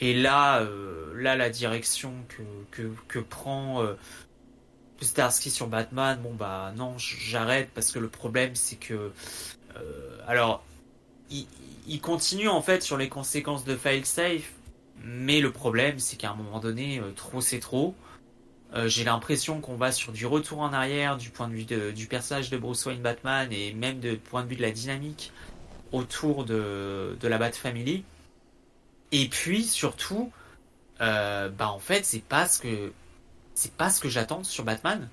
Et là, euh, là, la direction que, que, prend euh, Starsky sur Batman, bon bah non, j'arrête parce que le problème c'est que, euh, alors, il, il continue en fait sur les conséquences de failsafe, mais le problème c'est qu'à un moment donné, trop c'est trop. J'ai l'impression qu'on va sur du retour en arrière du point de vue du personnage de Bruce Wayne Batman et même du point de vue de la dynamique autour de, de la Bat Family. Et puis surtout, bah en fait c'est pas ce que c'est pas ce que j'attends sur Batman.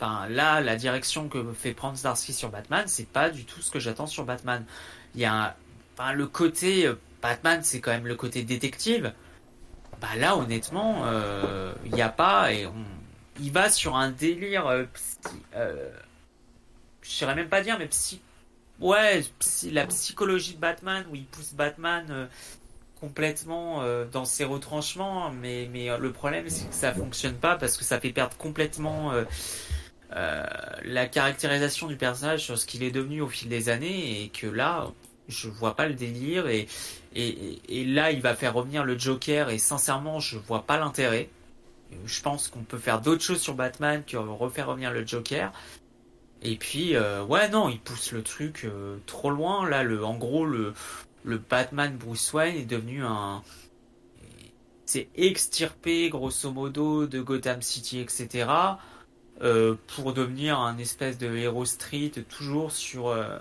Enfin, là, la direction que fait prendre Starsky sur Batman, c'est pas du tout ce que j'attends sur Batman. Il y a, enfin, le côté euh, Batman, c'est quand même le côté détective. Bah là, honnêtement, euh, il n'y a pas et il va sur un délire, euh, euh je saurais même pas dire, mais psy, ouais, la psychologie de Batman où il pousse Batman complètement euh, dans ses retranchements, mais, mais euh, le problème c'est que ça fonctionne pas parce que ça fait perdre complètement euh, la caractérisation du personnage sur ce qu'il est devenu au fil des années et que là je vois pas le délire et, là il va faire revenir le Joker et sincèrement je vois pas l'intérêt. Je pense qu'on peut faire d'autres choses sur Batman que refaire revenir le Joker. Et puis, ouais, non, il pousse le truc trop loin. Là, le, en gros, le, le Batman Bruce Wayne est devenu un c'est extirpé grosso modo de Gotham City etc euh, pour devenir un espèce de héros street toujours sur euh,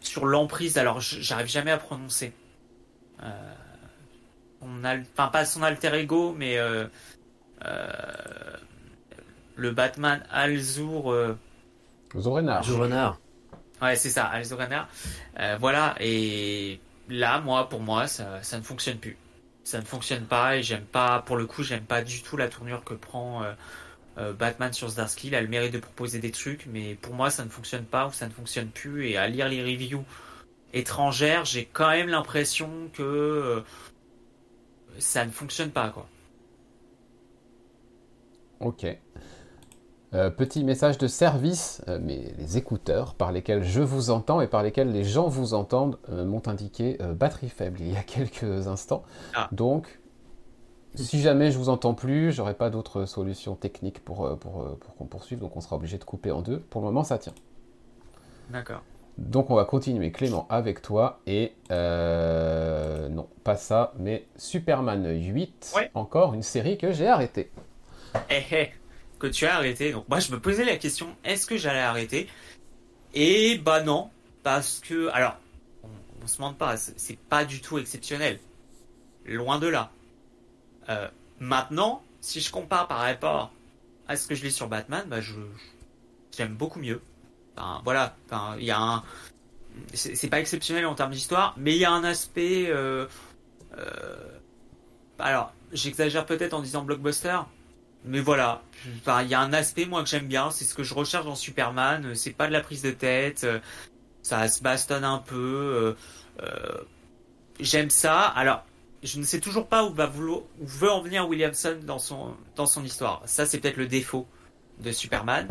sur l'emprise alors j'arrive jamais à prononcer euh, on a enfin pas son alter ego mais euh, euh, le Batman Alzur Zorenar. Ouais, c'est ça, Alzoranar. Euh, voilà, et là, moi, pour moi, ça, ça ne fonctionne plus. Ça ne fonctionne pas et j'aime pas, pour le coup, j'aime pas du tout la tournure que prend euh, euh, Batman sur Zdarsky. Il a le mérite de proposer des trucs, mais pour moi, ça ne fonctionne pas ou ça ne fonctionne plus. Et à lire les reviews étrangères, j'ai quand même l'impression que euh, ça ne fonctionne pas, quoi. Ok. Euh, petit message de service, euh, mais les écouteurs par lesquels je vous entends et par lesquels les gens vous entendent euh, m'ont indiqué batterie faible il y a quelques instants. Ah. Donc, si jamais je vous entends plus, j'aurai pas d'autre solution technique pour, pour, pour qu'on poursuive, donc on sera obligé de couper en deux. Pour le moment, ça tient. D'accord. Donc on va continuer Clément avec toi et non pas ça mais Superman 8 encore une série que j'ai arrêtée. Eh eh que tu as arrêté. Donc moi je me posais la question, est-ce que j'allais arrêter? Et bah non, parce que alors on, se mente pas, c'est pas du tout exceptionnel, loin de là. Euh, maintenant, si je compare par rapport à ce que je lis sur Batman, bah je j'aime beaucoup mieux. Enfin, voilà, il y a un c'est pas exceptionnel en termes d'histoire, mais il y a un aspect. Euh, euh, alors, j'exagère peut-être en disant blockbuster, mais voilà, il y a un aspect moi que j'aime bien, c'est ce que je recherche dans Superman. C'est pas de la prise de tête, euh, ça se bastonne un peu. Euh, euh, j'aime ça. Alors, je ne sais toujours pas où va vouloir, où veut en venir Williamson dans son dans histoire. Ça, c'est peut-être le défaut de Superman.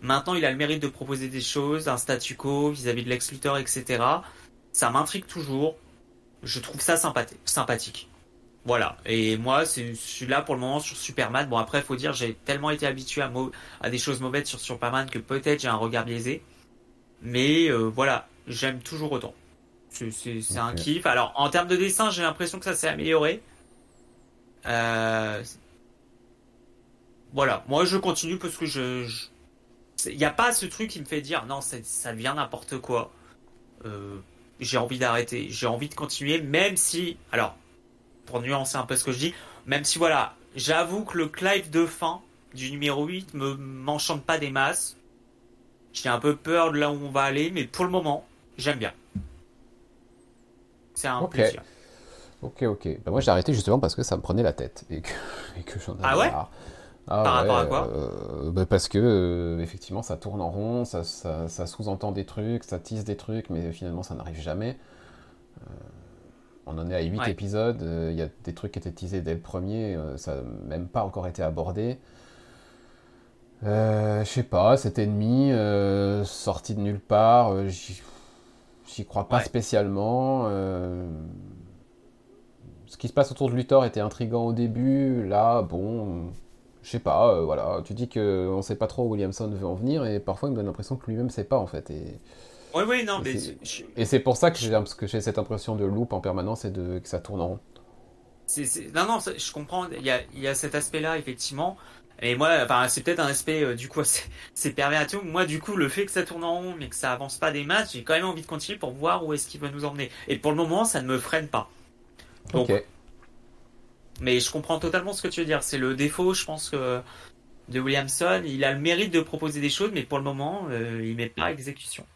Maintenant, il a le mérite de proposer des choses, un statu quo vis-à-vis de Lex Luthor, etc. Ça m'intrigue toujours. Je trouve ça sympathique. Voilà. Et moi, je suis là pour le moment sur Superman. Bon, après, faut dire, j'ai tellement été habitué à, à, des choses mauvaises sur Superman que peut-être j'ai un regard biaisé. Mais euh, voilà, j'aime toujours autant. C'est un kiff. Alors, en termes de dessin, j'ai l'impression que ça s'est amélioré. Euh... Voilà. Moi, je continue parce que je. Il n'y a pas ce truc qui me fait dire non, ça devient n'importe quoi. Euh, j'ai envie d'arrêter. J'ai envie de continuer, même si. Alors, pour nuancer un peu ce que je dis. Même si voilà, j'avoue que le Clive de fin du numéro 8 me m'enchante pas des masses. J'ai un peu peur de là où on va aller, mais pour le moment, j'aime bien. C'est un plaisir. Ok, ok. Bah moi j'ai arrêté justement parce que ça me prenait la tête et que, que j'en avais ah ouais ah Par rapport à quoi euh, bah Parce que euh, effectivement ça tourne en rond, ça, ça, ça sous-entend des trucs, ça tisse des trucs, mais finalement ça n'arrive jamais. Euh, on en est à 8 épisodes, euh, il y a des trucs qui étaient teasés dès le premier, euh, ça n'a même pas encore été abordé. Euh, je sais pas, cet ennemi sorti de nulle part, j'y crois pas spécialement. ce qui se passe autour de Luthor était intrigant au début, là, bon, je sais pas, voilà. Tu dis qu'on sait pas trop où Williamson veut en venir, et parfois il me donne l'impression que lui-même sait pas en fait. Et Oui, oui, non, mais. Et c'est pour ça que j'ai cette impression de loop en permanence et de, que ça tourne en rond. Non, non, je comprends. Il y a, il y a cet aspect-là, effectivement. Et moi, enfin, c'est peut-être un aspect, euh, du coup, c'est pervers Moi, du coup, le fait que ça tourne en rond, mais que ça avance pas des matchs, j'ai quand même envie de continuer pour voir où est-ce qu'il va nous emmener. Et pour le moment, ça ne me freine pas. ok. Mais je comprends totalement ce que tu veux dire. C'est le défaut, je pense que de Williamson, il a le mérite de proposer des choses, mais pour le moment, euh, il met pas exécution.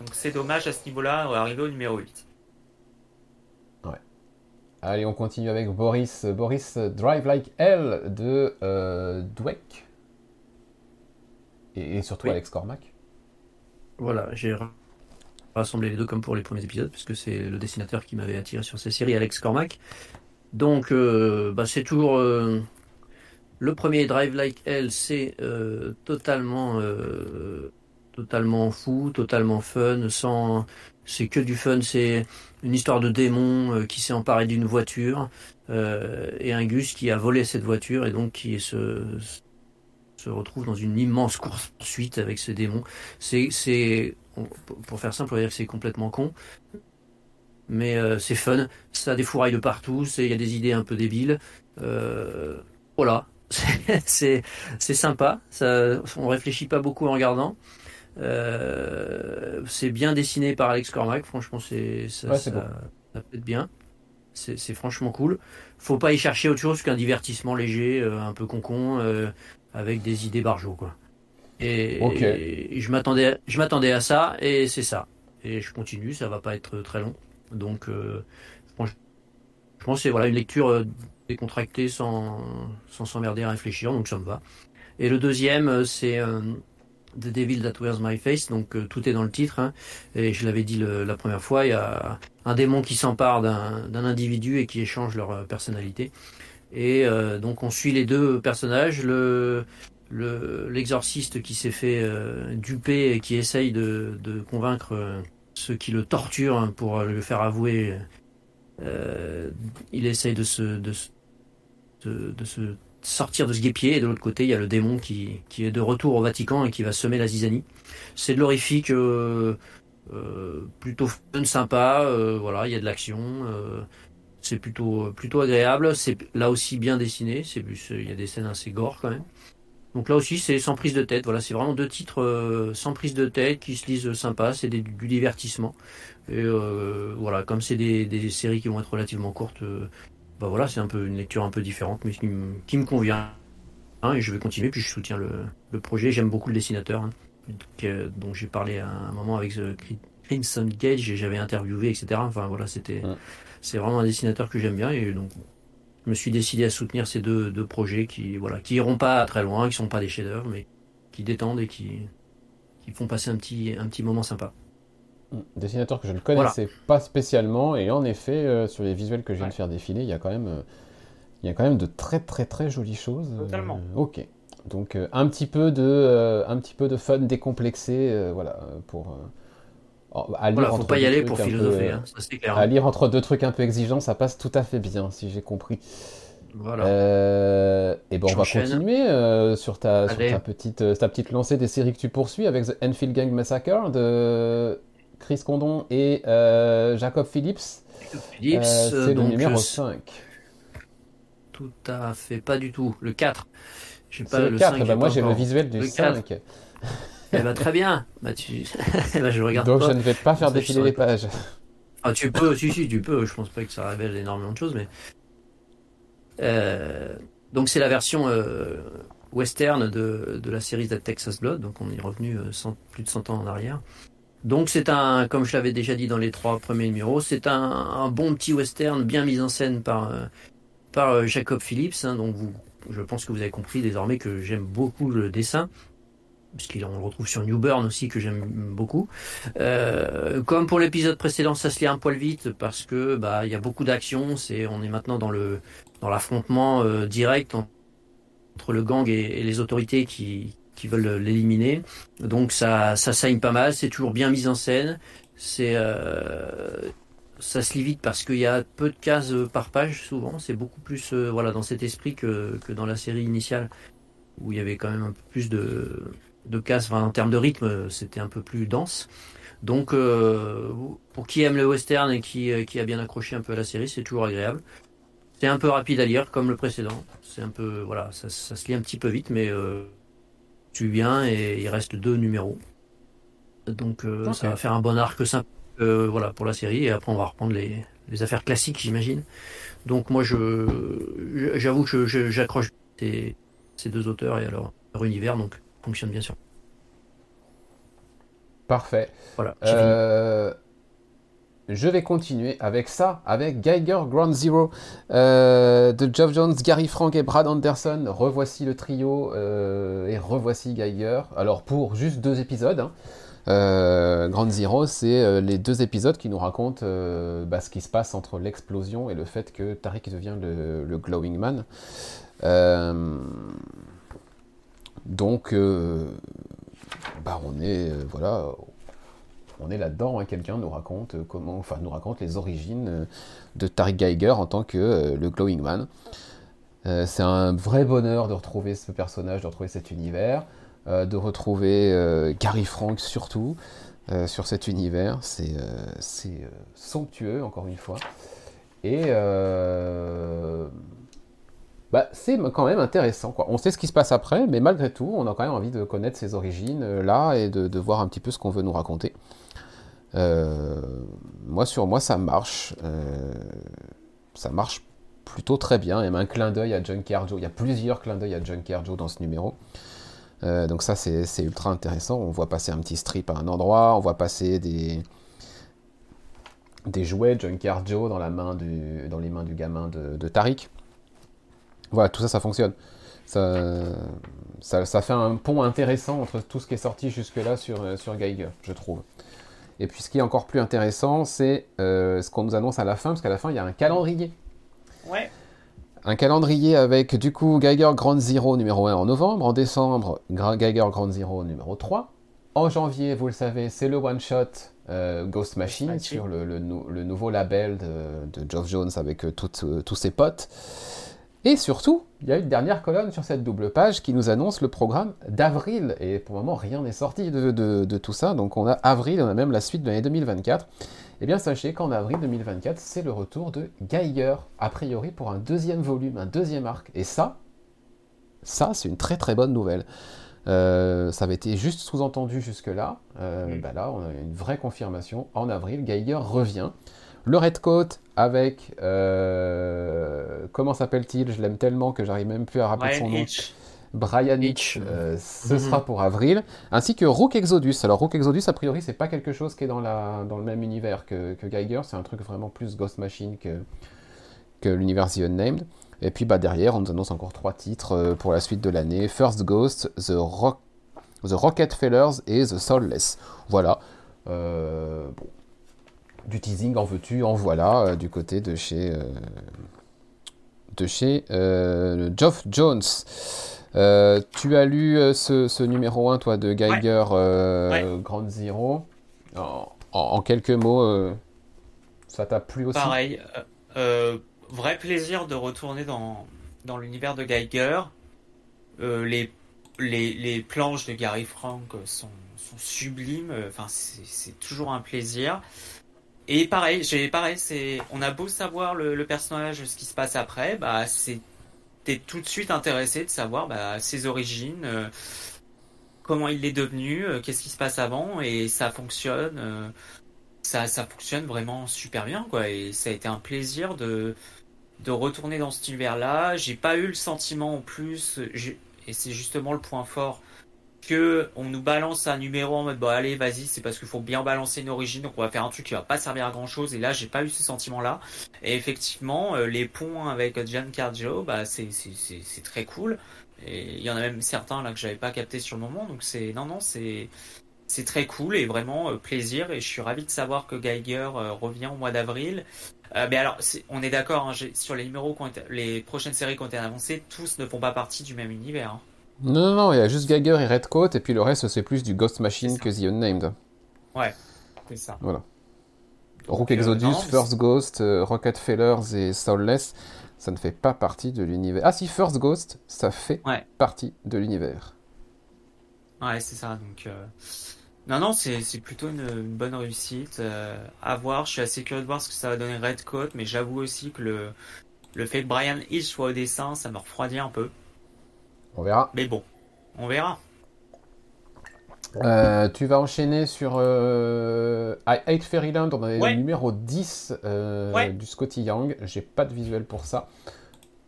Donc c'est dommage à ce niveau-là, arriver au numéro 8. Allez, on continue avec Boris. Boris Drive Like Hell de euh, Dweck. Et, surtout Alex Cormac. Voilà, j'ai rassemblé les deux comme pour les premiers épisodes, puisque c'est le dessinateur qui m'avait attiré sur ces séries, Alex Cormac. Donc, euh, bah, c'est toujours. Euh, le premier Drive Like Hell, c'est totalement, totalement fou, totalement fun, sans. C'est que du fun, c'est une histoire de démon euh, qui s'est emparé d'une voiture euh, et un Gus qui a volé cette voiture et donc qui se, se retrouve dans une immense course poursuite avec ce démon. C'est, c'est pour faire simple, on va dire que c'est complètement con, mais euh, c'est fun. Ça défouraille de partout. Il y a des idées un peu débiles. voilà, c'est c'est sympa. Ça, on réfléchit pas beaucoup en regardant. Euh, c'est bien dessiné par Alex Cormac, franchement, c'est ça, ça, peut être bien. C'est franchement cool. Faut pas y chercher autre chose qu'un divertissement léger, euh, un peu concon, euh, avec des idées barjots, quoi. Et, je m'attendais, je m'attendais à ça, et c'est ça. Et je continue, ça va pas être très long. Donc, je pense que c'est voilà une lecture décontractée sans sans s'emmerder à réfléchir, donc ça me va. Et le deuxième, c'est The Devil That Wears My Face, donc euh, tout est dans le titre, hein. et je l'avais dit la première fois, il y a un démon qui s'empare d'un individu et qui échange leur euh, personnalité. Et euh, donc on suit les deux personnages, le l'exorciste qui s'est fait duper et qui essaye de, convaincre ceux qui le torturent hein, pour le faire avouer. il essaye de se, de se sortir de ce guépier. Et de l'autre côté, il y a le démon qui, qui, est de retour au Vatican et qui va semer la zizanie. C'est de l'horrifique, euh, euh, plutôt fun, sympa. Euh, voilà, il y a de l'action. c'est plutôt plutôt agréable. C'est là aussi bien dessiné. C'est il y a des scènes assez gore quand même. Donc là aussi, c'est sans prise de tête. Voilà, c'est vraiment deux titres sans prise de tête qui se lisent sympa. C'est du divertissement. Et voilà, comme c'est des, des, séries qui vont être relativement courtes, bah voilà, c'est un peu une lecture un peu différente, mais qui, me, convient. Hein, et je vais continuer, puis je soutiens le, projet. J'aime beaucoup le dessinateur, hein, dont j'ai parlé à un moment avec Crimson Gage, et j'avais interviewé, etc. Enfin voilà, c'était, c'est vraiment un dessinateur que j'aime bien, et donc je me suis décidé à soutenir ces deux, deux projets qui, voilà, qui iront pas très loin, qui sont pas des chefs-d'œuvre, mais qui détendent et qui, qui font passer un petit, un petit moment sympa. Dessinateur que je ne connaissais pas spécialement, et en effet, euh, sur les visuels que je viens de faire défiler, il y a quand même, euh, il y a quand même de très très très jolies choses. Euh, Totalement. ok. Donc un petit peu de, un petit peu de fun décomplexé, voilà, pour. à lire voilà, faut pas y aller pour philosopher, hein, ça c'est clair. À lire entre deux trucs un peu exigeants, ça passe tout à fait bien, si j'ai compris. Voilà. et bon, on va continuer sur, ta, sur ta, petite, ta petite lancée des séries que tu poursuis avec The Enfield Gang Massacre de Chris Condon et euh, Jacob Phillips. Phillips euh, c'est le numéro 5. Tout à fait, pas du tout. Le 4. Pas, le 4, bah moi j'ai le visuel du 5. Eh ben, très bien. Bah, tu... Ben, je regarde Donc je ne vais pas faire défiler les pages. Ah, tu peux, si, si, tu peux. Je pense pas que ça révèle énormément de choses, mais. Euh, donc c'est la version western de, de, la série de Texas Blood, donc on est revenu plus de 100 ans en arrière. Donc c'est un, comme je l'avais déjà dit dans les trois premiers numéros, c'est un, bon petit western bien mis en scène par euh, par euh, Jacob Phillips. Hein, donc vous, je pense que vous avez compris désormais que j'aime beaucoup le dessin, puisqu'on le retrouve sur New Burn aussi que j'aime beaucoup. Euh, comme pour l'épisode précédent, ça se lit un poil vite parce que bah il y a beaucoup d'action. C'est on est maintenant dans le dans l'affrontement direct entre le gang et les autorités qui qui veulent l'éliminer. Donc ça, ça saigne pas mal, c'est toujours bien mis en scène. C'est euh, ça se lit vite parce qu'il y a peu de cases par page souvent. C'est beaucoup plus euh, voilà dans cet esprit que, que dans la série initiale où il y avait quand même un peu plus de de casse, en termes de rythme, c'était un peu plus dense. Donc, euh, pour qui aime le western et qui, qui a bien accroché un peu à la série, c'est toujours agréable. C'est un peu rapide à lire, comme le précédent. C'est un peu, voilà, ça, se lit un petit peu vite, mais euh, tu viens et il reste deux numéros. Donc, euh, ça va faire un bon arc simple, euh, voilà, pour la série. Et après, on va reprendre les, les affaires classiques, j'imagine. Donc, moi, je, j'avoue que j'accroche ces, ces deux auteurs et alors leur univers, donc fonctionne bien sûr. Parfait. Voilà. Euh, je vais continuer avec ça, avec Geiger Ground Zero euh, de Geoff Jones, Gary Frank et Brad Anderson. Revoici le trio euh, et revoici Geiger. Alors pour juste deux épisodes. Hein. Ground Zero, c'est les deux épisodes qui nous racontent bah, ce qui se passe entre l'explosion et le fait que Tariq devient le, Glowing Man. donc, bah, on est euh, voilà, on est là-dedans. Hein. Quelqu'un nous raconte euh, comment, enfin nous raconte les origines euh, de Tariq Geiger en tant que le Glowing Man. c'est un vrai bonheur de retrouver ce personnage, de retrouver cet univers, de retrouver Gary Frank surtout sur cet univers. C'est somptueux encore une fois. Et bah, c'est quand même intéressant. On sait ce qui se passe après, mais malgré tout, on a quand même envie de connaître ses origines euh, là et de, voir un petit peu ce qu'on veut nous raconter. Euh, moi, sur moi, ça marche. Euh, ça marche plutôt très bien. Il y a un clin d'œil à John Joe. Il y a plusieurs clins d'œil à John Joe dans ce numéro. donc ça, c'est ultra intéressant. On voit passer un petit strip à un endroit, on voit passer des, des jouets Junkyard Joe dans, la main du, dans les mains du gamin de, de Tariq. Voilà, tout ça, ça fonctionne. Ça, fait un pont intéressant entre tout ce qui est sorti jusque-là sur, euh, sur Geiger, je trouve. Et puis ce qui est encore plus intéressant, c'est euh, ce qu'on nous annonce à la fin, parce qu'à la fin, il y a un calendrier. Ouais. Un calendrier avec du coup Geiger Grand Zero numéro 1 en novembre, en décembre Geiger Grand Zero numéro 3. En janvier, vous le savez, c'est le one-shot euh, Ghost Machine sur le, le, nouveau label de, de Geoff Jones avec tous ses potes. Et surtout, il y a une dernière colonne sur cette double page qui nous annonce le programme d'avril. Et pour le moment, rien n'est sorti de, tout ça. Donc on a avril, on a même la suite de l'année 2024. Eh bien, sachez qu'en avril 2024, c'est le retour de Geiger, a priori pour un deuxième volume, un deuxième arc. Et ça, ça, c'est une très très bonne nouvelle. Euh, ça avait été juste sous-entendu jusque-là. Euh, bah là, on a une vraie confirmation. En avril, Geiger revient. Le Redcoat avec. Euh, comment s'appelle-t-il? Je l'aime tellement que j'arrive même plus à rappeler son nom. Brian Hitch, euh, ce mhm. sera pour avril, ainsi que Rook Exodus. Alors Rook Exodus, a priori, c'est pas quelque chose qui est dans, la, dans le même univers que, Geiger, c'est un truc vraiment plus Ghost Machine que, que l'univers The Unnamed. Et puis bah, derrière, on nous annonce encore trois titres euh, pour la suite de l'année First Ghost, The, Rock, The Rocket Fellers et The Soulless. Voilà. bon, du teasing, en veux-tu, en voilà, euh, du côté de chez, euh, de chez euh, Geoff Jones. tu as lu ce, numéro 1, toi, de Geiger Grand Zero? En, quelques mots, ça t'a plu aussi? Pareil. vrai plaisir de retourner dans, dans l'univers de Geiger. les, les, les, planches de Gary Frank sont, sont sublimes. Enfin, c'est toujours un plaisir. Et pareil, j'ai pareil, c'est on a beau savoir le, personnage, ce qui se passe après, bah t'es tout de suite intéressé de savoir bah, ses origines, euh, comment il est devenu, euh, qu'est-ce qui se passe avant, et ça fonctionne, euh, ça ça fonctionne vraiment super bien quoi. Et ça a été un plaisir de de retourner dans cet univers-là. J'ai pas eu le sentiment en plus, et c'est justement le point fort que on nous balance un numéro en mode bon allez vas-y c'est parce qu'il faut bien balancer une origine donc on va faire un truc qui va pas servir à grand chose et là j'ai pas eu ce sentiment là et effectivement euh, les ponts avec Giancarlo bah c'est c'est très cool. Et il y en a même certains là que j'avais pas capté sur le moment donc c'est non non c'est c'est très cool et vraiment euh, plaisir. Et je suis ravi de savoir que Geiger euh, revient au mois d'avril. Mais alors on est d'accord hein, sur les numéros les prochaines séries qui ont été annoncées tous ne font pas partie du même univers hein. Non, non, non, il y a juste Geiger et Redcoat, et puis le reste, c'est plus du Ghost Machine que The Unnamed. Ouais, c'est ça. Voilà. Rook euh, Exodus, First Ghost, euh, Rocket Fellers et Soulless, ça ne fait pas partie de l'univers. Ah si, First Ghost, ça fait partie de l'univers. Ouais, c'est ça. Donc, non, non, c'est plutôt une, bonne réussite. à voir, je suis assez curieux de voir ce que ça va donner Red Coat, mais j'avoue aussi que le, le fait que Brian Hill soit au dessin, ça me refroidit un peu. On verra. Mais bon, on verra. Euh, tu vas enchaîner sur euh, Hate Fairyland, on avait le numéro 10 euh, du Scotty Young. J'ai pas de visuel pour ça.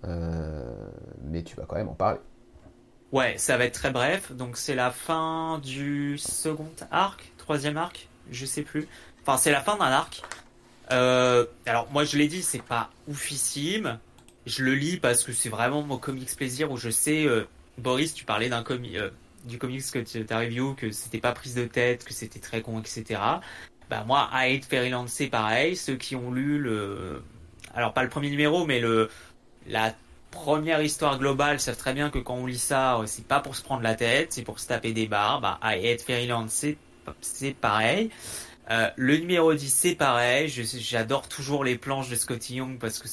Mais tu vas quand même en parler. Ouais, ça va être très bref. Donc c'est la fin du second arc, troisième arc, je sais plus. Enfin, c'est la fin d'un arc. alors moi je l'ai dit, c'est pas oufissime. Je le lis parce que c'est vraiment mon comics plaisir où je sais. Boris, tu parlais d'un comic du comics que tu as review que c'était pas prise de tête, que c'était très con, etc. Bah moi, Hate Fairyland, c'est pareil. Ceux qui ont lu le, alors pas le premier numéro, mais le la première histoire globale savent très bien que quand on lit ça, euh, c'est pas pour se prendre la tête, c'est pour se taper des barres. Bah, Hate Fairyland, c'est c'est pareil. Euh, le numéro 10, c'est pareil. J'adore toujours les planches de Scotty Young parce que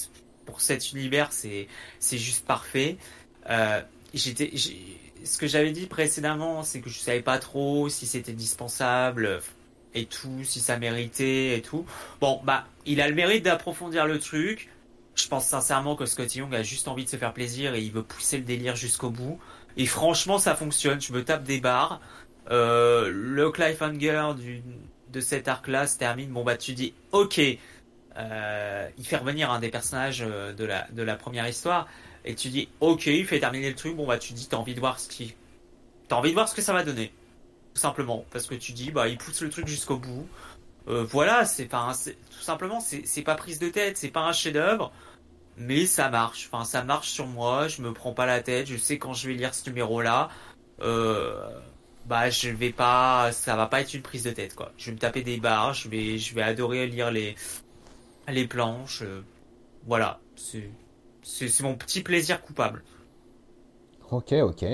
pour cet univers, c'est c'est juste parfait. Euh, j'étais ce que j'avais dit précédemment, c'est que je savais pas trop si c'était dispensable et tout, si ça méritait et tout. Bon, bah, il a le mérite d'approfondir le truc. Je pense sincèrement que Scotty Young a juste envie de se faire plaisir et il veut pousser le délire jusqu'au bout. Et franchement, ça fonctionne. Je me tape des barres. Euh, le cliffhanger de cet arc-là se termine. Bon, bah, tu dis, ok, euh, il fait revenir un des personnages euh, de la, de la première histoire et tu dis ok il fait terminer le truc bon bah tu dis t'as envie de voir ce qui t'as envie de voir ce que ça va donner tout simplement parce que tu dis bah il pousse le truc jusqu'au bout euh, voilà c'est pas tout simplement c'est pas prise de tête c'est pas un chef d'œuvre mais ça marche enfin ça marche sur moi je me prends pas la tête je sais quand je vais lire ce numéro là bah je vais pas ça va pas être une prise de tête quoi. Je vais me taper des barres je vais je vais adorer lire les les planches euh, voilà c'est c'est mon petit plaisir coupable. Ok, ok.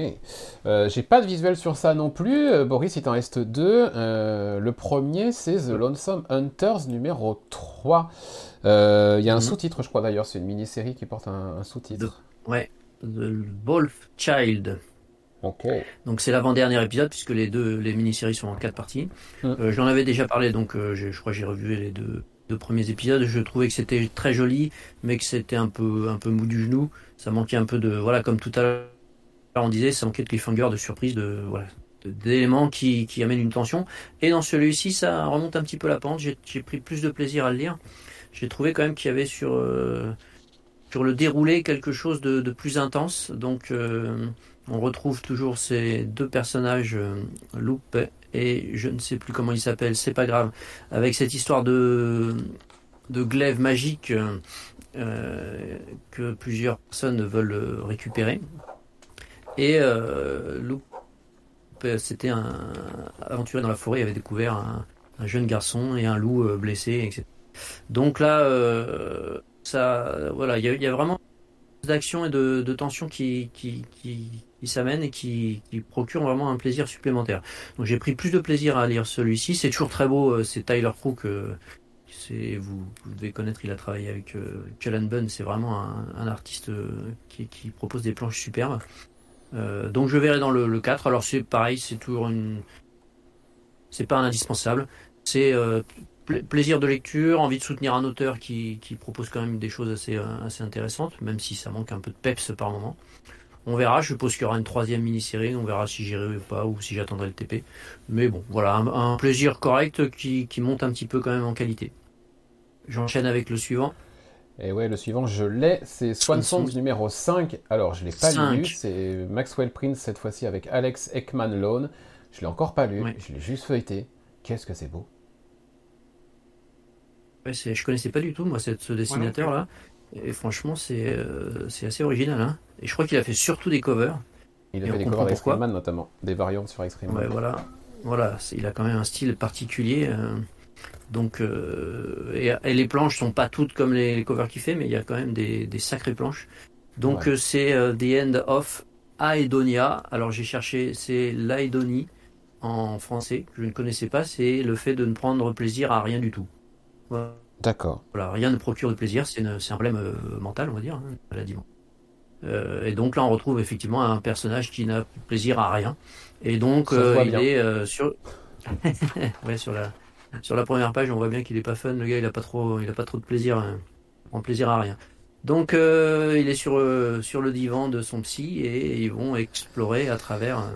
Euh, j'ai pas de visuel sur ça non plus. Euh, Boris, il t'en reste deux. Euh, le premier, c'est The Lonesome Hunters numéro 3. Il y a un mhm. sous-titre, je crois d'ailleurs. C'est une mini-série qui porte un, sous-titre. Ouais, The Wolf Child. Ok. Donc c'est l'avant-dernier épisode puisque les deux les mini-séries sont en quatre parties. Mm. J'en avais déjà parlé, donc je crois que j'ai revu les deux deux premiers épisodes, je trouvais que c'était très joli, mais que c'était un peu, un peu mou du genou. Ça manquait un peu de, voilà, comme tout à l'heure on disait, ça manquait de cliffhanger, de surprise, de, voilà, d'éléments qui, qui amènent une tension. Et dans celui-ci, ça remonte un petit peu la pente. J'ai pris plus de plaisir à le lire. J'ai trouvé quand même qu'il y avait sur, euh, le déroulé quelque chose de, plus intense. Donc, euh, on retrouve toujours ces deux personnages, euh, Loupe et je ne sais plus comment il s'appelle, c'est pas grave, avec cette histoire de, glaive magique euh, que plusieurs personnes veulent récupérer. Et euh, Loup, c'était un aventurier dans la forêt, il avait découvert un, jeune garçon et un loup euh, blessé, etc. Donc là, euh, ça, voilà, il y, a vraiment d'action et de, de tension qui, qui s'amène et qui, procure vraiment un plaisir supplémentaire. Donc j'ai pris plus de plaisir à lire celui-ci. C'est toujours très beau. Euh, c'est Tyler Crook. Euh, vous, vous, devez connaître. Il a travaillé avec euh, Bunn. C'est vraiment un, artiste euh, qui, propose des planches superbes. Euh, donc je verrai dans le, le 4. Alors c'est pareil. C'est toujours une. C'est pas un indispensable. C'est plaisir de lecture, envie de soutenir un auteur qui, propose quand même des choses assez intéressantes, même si ça manque un peu de peps par moment. On verra, je suppose qu'il y aura une troisième mini-série, on verra si j'irai ou pas, ou si j'attendrai le TP. Mais bon, voilà, un, plaisir correct qui, monte un petit peu quand même en qualité. J'enchaîne avec le suivant. Et ouais, le suivant, je l'ai, c'est Swan Songs numéro 5. Alors, je l'ai pas lu, c'est Maxwell Prince cette fois-ci avec Alex Ekman Lone. Je l'ai encore pas lu, je l'ai juste feuilleté. Qu'est-ce que c'est beau. Ouais, je connaissais pas du tout, moi, ce dessinateur-là. Et franchement, c'est euh, assez original. Hein. Et je crois qu'il a fait surtout des covers. Il a fait des covers d'Extreme Man notamment, des variantes sur Extreme Man. Ouais, voilà. voilà il a quand même un style particulier. Euh, donc, euh, et, les planches sont pas toutes comme les, covers qu'il fait, mais il y a quand même des, des sacrées planches. Donc, c'est The End of Aedonia. Alors, j'ai cherché, c'est l'Aedonie en français, que je ne connaissais pas. C'est le fait de ne prendre plaisir à rien du tout. D'accord. Voilà, rien ne procure de plaisir, c'est un problème euh, mental, on va dire, hein, et donc là, on retrouve effectivement un personnage qui n'a plaisir à rien. Et donc, il est sur... ouais, sur la sur la première page, on voit bien qu'il est pas fun. Le gars, il a pas trop, il a pas trop de plaisir, hein. en plaisir à rien. Donc, euh, il est sur euh, sur le divan de son psy et ils vont explorer à travers euh,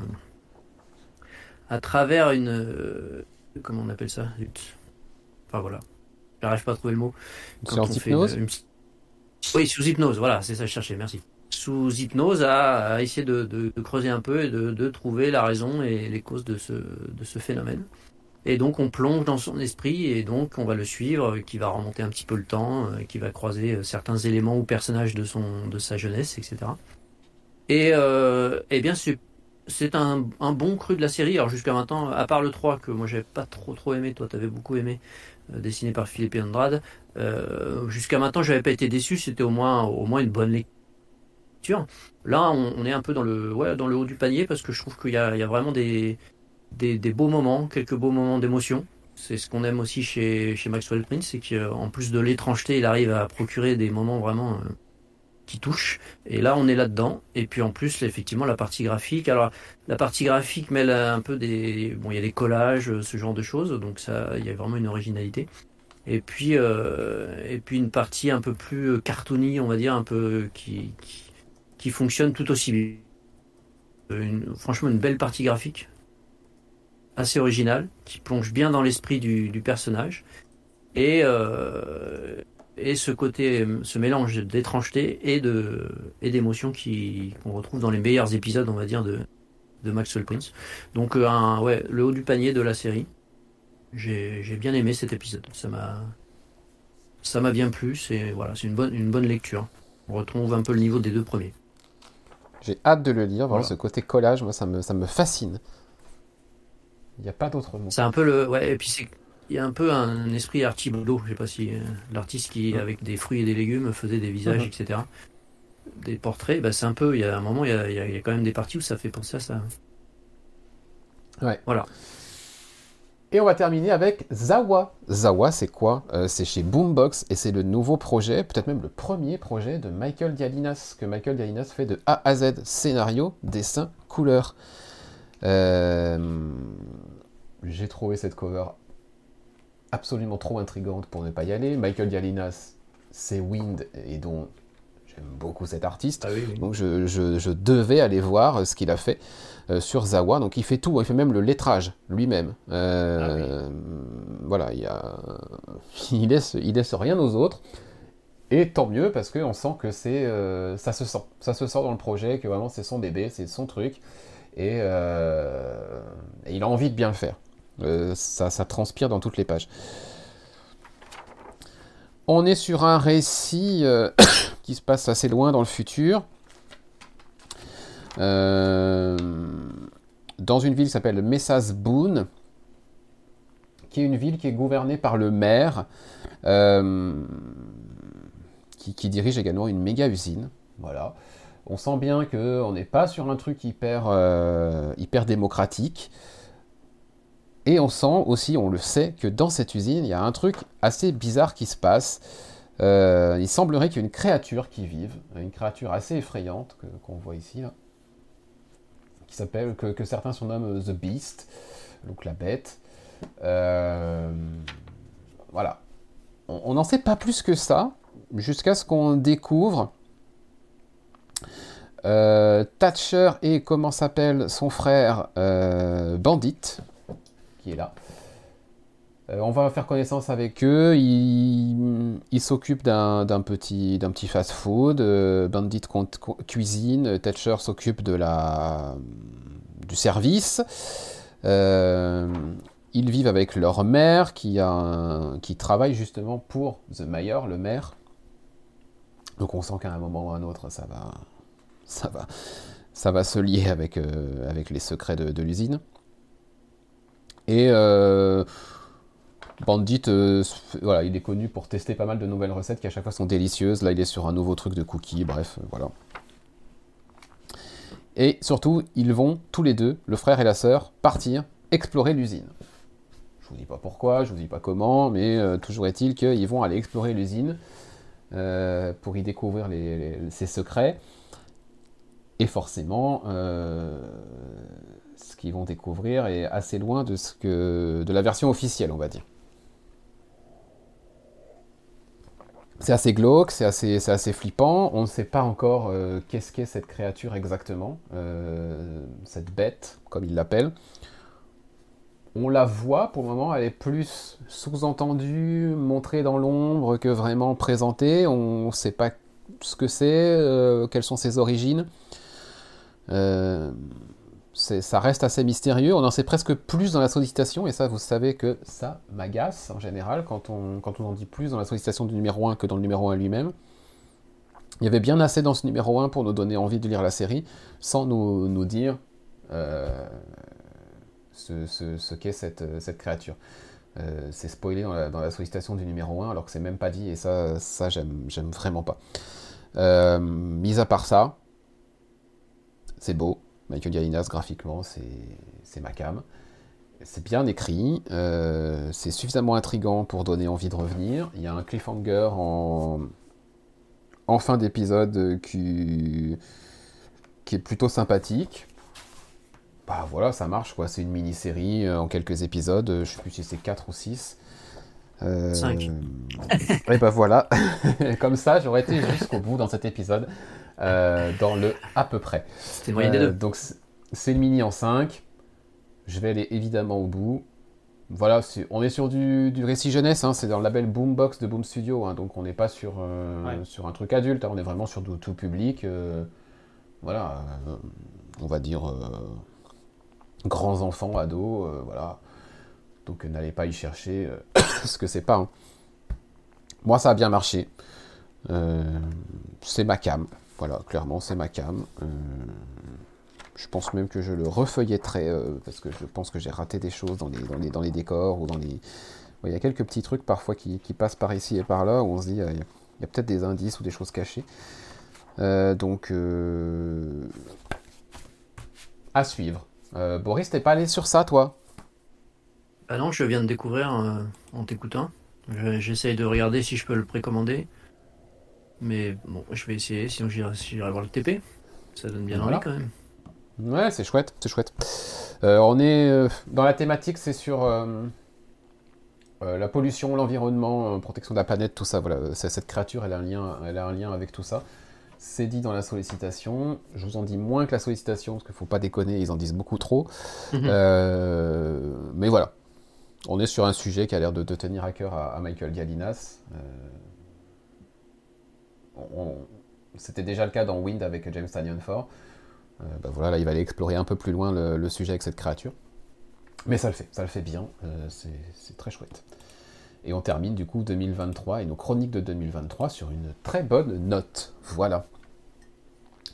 à travers une comment on appelle ça? Enfin voilà, j'arrive pas à trouver le mot. Quand hypnose. Oui, sous hypnose. Voilà, c'est ça que je cherchais. Merci. Sous hypnose, à, essayer de, creuser un peu et de, de, trouver la raison et les causes de ce de ce phénomène. Et donc on plonge dans son esprit et donc on va le suivre, qui va remonter un petit peu le temps, euh, qui va croiser euh, certains éléments ou personnages de son de sa jeunesse, etc. Et euh, eh bien c'est c'est un, un, bon cru de la série. Alors jusqu'à maintenant, à part le 3 que moi j'avais pas trop trop aimé, toi t'avais beaucoup aimé, dessiné par Philippe Andrade. Euh, jusqu'à maintenant j'avais pas été déçu, c'était au moins au moins une bonne lecture. Là on, est un peu dans le ouais dans le haut du panier parce que je trouve qu'il y y a vraiment des des, beaux moments, quelques beaux moments d'émotion. C'est ce qu'on aime aussi chez, chez Maxwell Prince, c'est qu'en plus de l'étrangeté, il arrive à procurer des moments vraiment euh, qui touchent. Et là, on est là-dedans. Et puis en plus, effectivement, la partie graphique. Alors, la partie graphique mêle un peu des, bon, il y a des collages, ce genre de choses. Donc ça, il y a vraiment une originalité. Et puis, euh, et puis une partie un peu plus cartoony, on va dire, un peu qui, qui, fonctionne tout aussi bien. franchement, une belle partie graphique assez original, qui plonge bien dans l'esprit du, personnage. Et, euh, et ce côté, ce mélange d'étrangeté et de et d'émotion qui qu'on retrouve dans les meilleurs épisodes, on va dire, de, de Maxwell Prince. Donc euh, un, ouais, le haut du panier de la série. J'ai bien aimé cet épisode. Ça m'a ça m'a bien plu. C'est voilà, c'est une bonne une bonne lecture. On retrouve un peu le niveau des deux premiers. J'ai hâte de le lire. Voilà, ce côté collage, moi, ça me, ça me fascine. Il n'y a pas d'autre mot. C'est un peu le. Ouais, et puis c'est. Il y a un peu un esprit Archibald, je sais pas si. Euh, l'artiste qui, avec des fruits et des légumes, faisait des visages, etc. Des portraits, bah, c'est un peu. Il y a un moment, il y a, il y a, quand même des parties où ça fait penser à ça. Ouais. Voilà. Et on va terminer avec Zawa. Zawa, c'est quoi? Euh, C'est chez Boombox et c'est le nouveau projet, peut-être même le premier projet de Michael Dialinas, que Michael Dialinas fait de A à Z, scénario, dessin, couleur. Euh, j'ai trouvé cette cover absolument trop intrigante pour ne pas y aller. Michael Dialinas, c'est Wind et dont j'aime beaucoup cet artiste. Ah Donc je, devais aller voir ce qu'il a fait euh, sur Zawa. Donc il fait tout, il fait même le lettrage lui-même. Euh, ah voilà, il, a... il, laisse, il laisse rien aux autres. Et tant mieux parce qu'on sent que c'est, ça se sent, ça se sent dans le projet, que vraiment c'est son bébé, c'est son truc. Euh, et, il a envie de bien le faire. Euh, ça, transpire dans toutes les pages. On est sur un récit euh, qui se passe assez loin dans le futur. dans une ville qui s'appelle Messas Boone, qui est une ville qui est gouvernée par le maire, qui, dirige également une méga usine. Voilà. On sent bien qu'on n'est pas sur un truc euh, hyper démocratique. Et on sent aussi, on le sait, que dans cette usine, il y a un truc assez bizarre qui se passe. Euh, il semblerait qu'il y ait une créature qui vive, une créature assez effrayante qu'on voit ici, qui s'appelle, que, certains surnomment The Beast, donc la bête. Euh, voilà. On n'en sait pas plus que ça, jusqu'à ce qu'on découvre euh, Thatcher et comment s'appelle son frère euh, Bandit, qui est là. Euh, on va faire connaissance avec eux. Ils il s'occupent d'un petit, petit fast-food. Bandit cuisine. Thatcher s'occupe de la du service. ils vivent avec leur mère qui, a qui travaille justement pour The Mayor, le maire. Donc on sent qu'à un moment ou à un autre, ça va, ça va, ça va se lier avec, euh, avec les secrets de, l'usine. Et euh, Bandit, euh, voilà, il est connu pour tester pas mal de nouvelles recettes qui à chaque fois sont délicieuses. Là, il est sur un nouveau truc de cookies, bref, voilà. Et surtout, ils vont tous les deux, le frère et la sœur, partir explorer l'usine. Je vous dis pas pourquoi, je vous dis pas comment, mais toujours est-il qu'ils vont aller explorer l'usine pour y découvrir ses secrets. Et forcément, ce qu'ils vont découvrir est assez loin de, ce que, de la version officielle, on va dire. C'est assez glauque, c'est assez, assez, flippant. On ne sait pas encore euh, qu'est-ce qu'est cette créature exactement, euh, cette bête, comme ils l'appellent. On la voit pour le moment, elle est plus sous-entendue, montrée dans l'ombre que vraiment présentée. On ne sait pas ce que c'est, euh, quelles sont ses origines ça reste assez mystérieux. On en sait presque plus dans la sollicitation, et ça, vous savez que ça m'agace en général quand on, quand on en dit plus dans la sollicitation du numéro 1 que dans le numéro 1 lui-même. Il y avait bien assez dans ce numéro 1 pour nous donner envie de lire la série, sans nous, nous dire euh, ce, qu'est cette, cette, créature. Euh, c'est spoilé dans la, dans la, sollicitation du numéro 1, alors que c'est même pas dit, et ça, ça j'aime vraiment pas. Euh, mis à part ça, c'est beau, Michael Galinas, graphiquement, c'est ma cam. C'est bien écrit, euh, c'est suffisamment intrigant pour donner envie de revenir. Il y a un cliffhanger en, en fin d'épisode qui, qui est plutôt sympathique. Bah voilà, ça marche quoi. C'est une mini-série euh, en quelques épisodes. Je sais plus si c'est 4 ou 6. 5. Euh, et bah voilà. Comme ça, j'aurais été jusqu'au bout dans cet épisode. Euh, dans le à peu près. C'était moyen des deux. Donc c'est le mini en 5. Je vais aller évidemment au bout. Voilà, on est sur du, récit jeunesse, hein, c'est dans le label Boombox de Boom Studio, hein, donc on n'est pas sur, euh, sur un truc adulte, hein, on est vraiment sur du tout public. Euh, voilà, on va dire grands enfants, ados, voilà. Donc n'allez pas y chercher ce que c'est pas. Moi, ça a bien marché. c'est ma cam. Voilà, clairement, c'est ma cam. Euh, je pense même que je le refeuilletterai euh, parce que je pense que j'ai raté des choses dans les, décors ou dans les. Il y a quelques petits trucs parfois qui, passent par ici et par là où on se dit euh, il y a, peut-être des indices ou des choses cachées. donc à suivre. Boris, t'es pas allé sur ça, toi? Ah non, je viens de découvrir en t'écoutant. J'essaye de regarder si je peux le précommander. Mais bon, je vais essayer, sinon j'irai voir le TP. Ça donne bien envie quand même. Ouais, c'est chouette, c'est chouette. Euh, on est euh, dans la thématique, c'est sur euh, la pollution, l'environnement, protection de la planète, tout ça. Voilà, cette créature, elle a un lien, elle a un lien avec tout ça. C'est dit dans la sollicitation. Je vous en dis moins que la sollicitation parce qu'il faut pas déconner, ils en disent beaucoup trop. Mhm. mais voilà, on est sur un sujet qui a l'air de, tenir à cœur à, Michael Galinas c'était déjà le cas dans Wind avec James Tanyon Ford. Euh, bah voilà, là, il va aller explorer un peu plus loin le, sujet avec cette créature. Mais ça le fait, ça le fait bien, euh, c'est très chouette. Et on termine du coup 2023 et nos chroniques de 2023 sur une très bonne note. Voilà.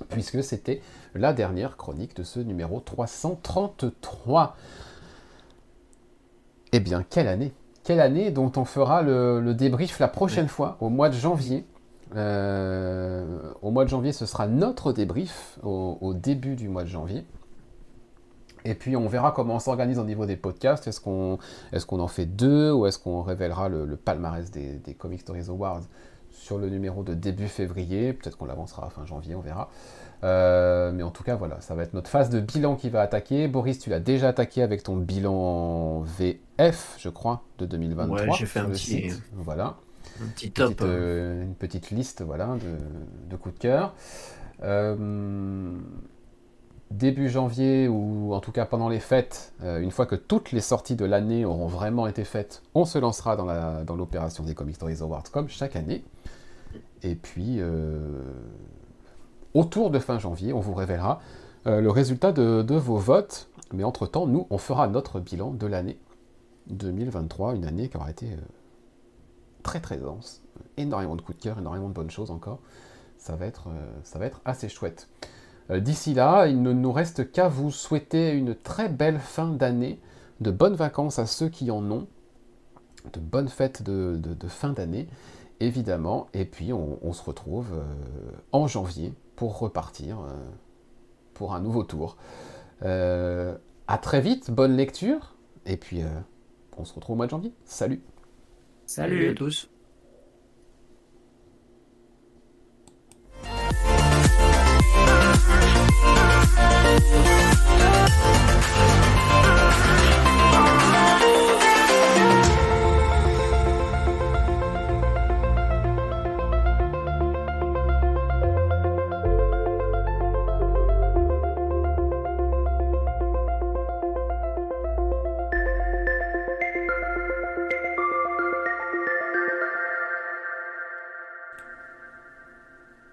Puisque c'était la dernière chronique de ce numéro 333. Eh bien, quelle année? Quelle année dont on fera le, débrief la prochaine fois, au mois de janvier? Euh, au mois de janvier, ce sera notre débrief au, début du mois de janvier. Et puis on verra comment on s'organise au niveau des podcasts. Est-ce qu'on est qu'on en fait deux ou est-ce qu'on révélera le, palmarès des, Comic Stories Awards sur le numéro de début février? Peut-être qu'on l'avancera à fin janvier, on verra. Euh, mais en tout cas, voilà, ça va être notre phase de bilan qui va attaquer. Boris, tu l'as déjà attaqué avec ton bilan VF, je crois, de 2023. Ouais, j'ai fait un petit. Voilà. Un petit top. Petite, euh, une petite liste voilà, de, coups de cœur. Euh, début janvier, ou en tout cas pendant les fêtes, euh, une fois que toutes les sorties de l'année auront vraiment été faites, on se lancera dans l'opération dans des Comic Stories Awards comme chaque année. Et puis, autour de fin janvier, on vous révélera le résultat de, de, vos votes. Mais entre-temps, nous, on fera notre bilan de l'année 2023, une année qui aura été très très dense. Énormément de coups de cœur, énormément de bonnes choses encore. Ça va être, euh, ça va être assez chouette. Euh, d'ici là, il ne nous reste qu'à vous souhaiter une très belle fin d'année, de bonnes vacances à ceux qui en ont, de bonnes fêtes de, fin d'année, évidemment, et puis on, se retrouve euh, en janvier pour repartir pour un nouveau tour. à très vite, bonne lecture, et puis on se retrouve au mois de janvier. Salut Salut, à tous.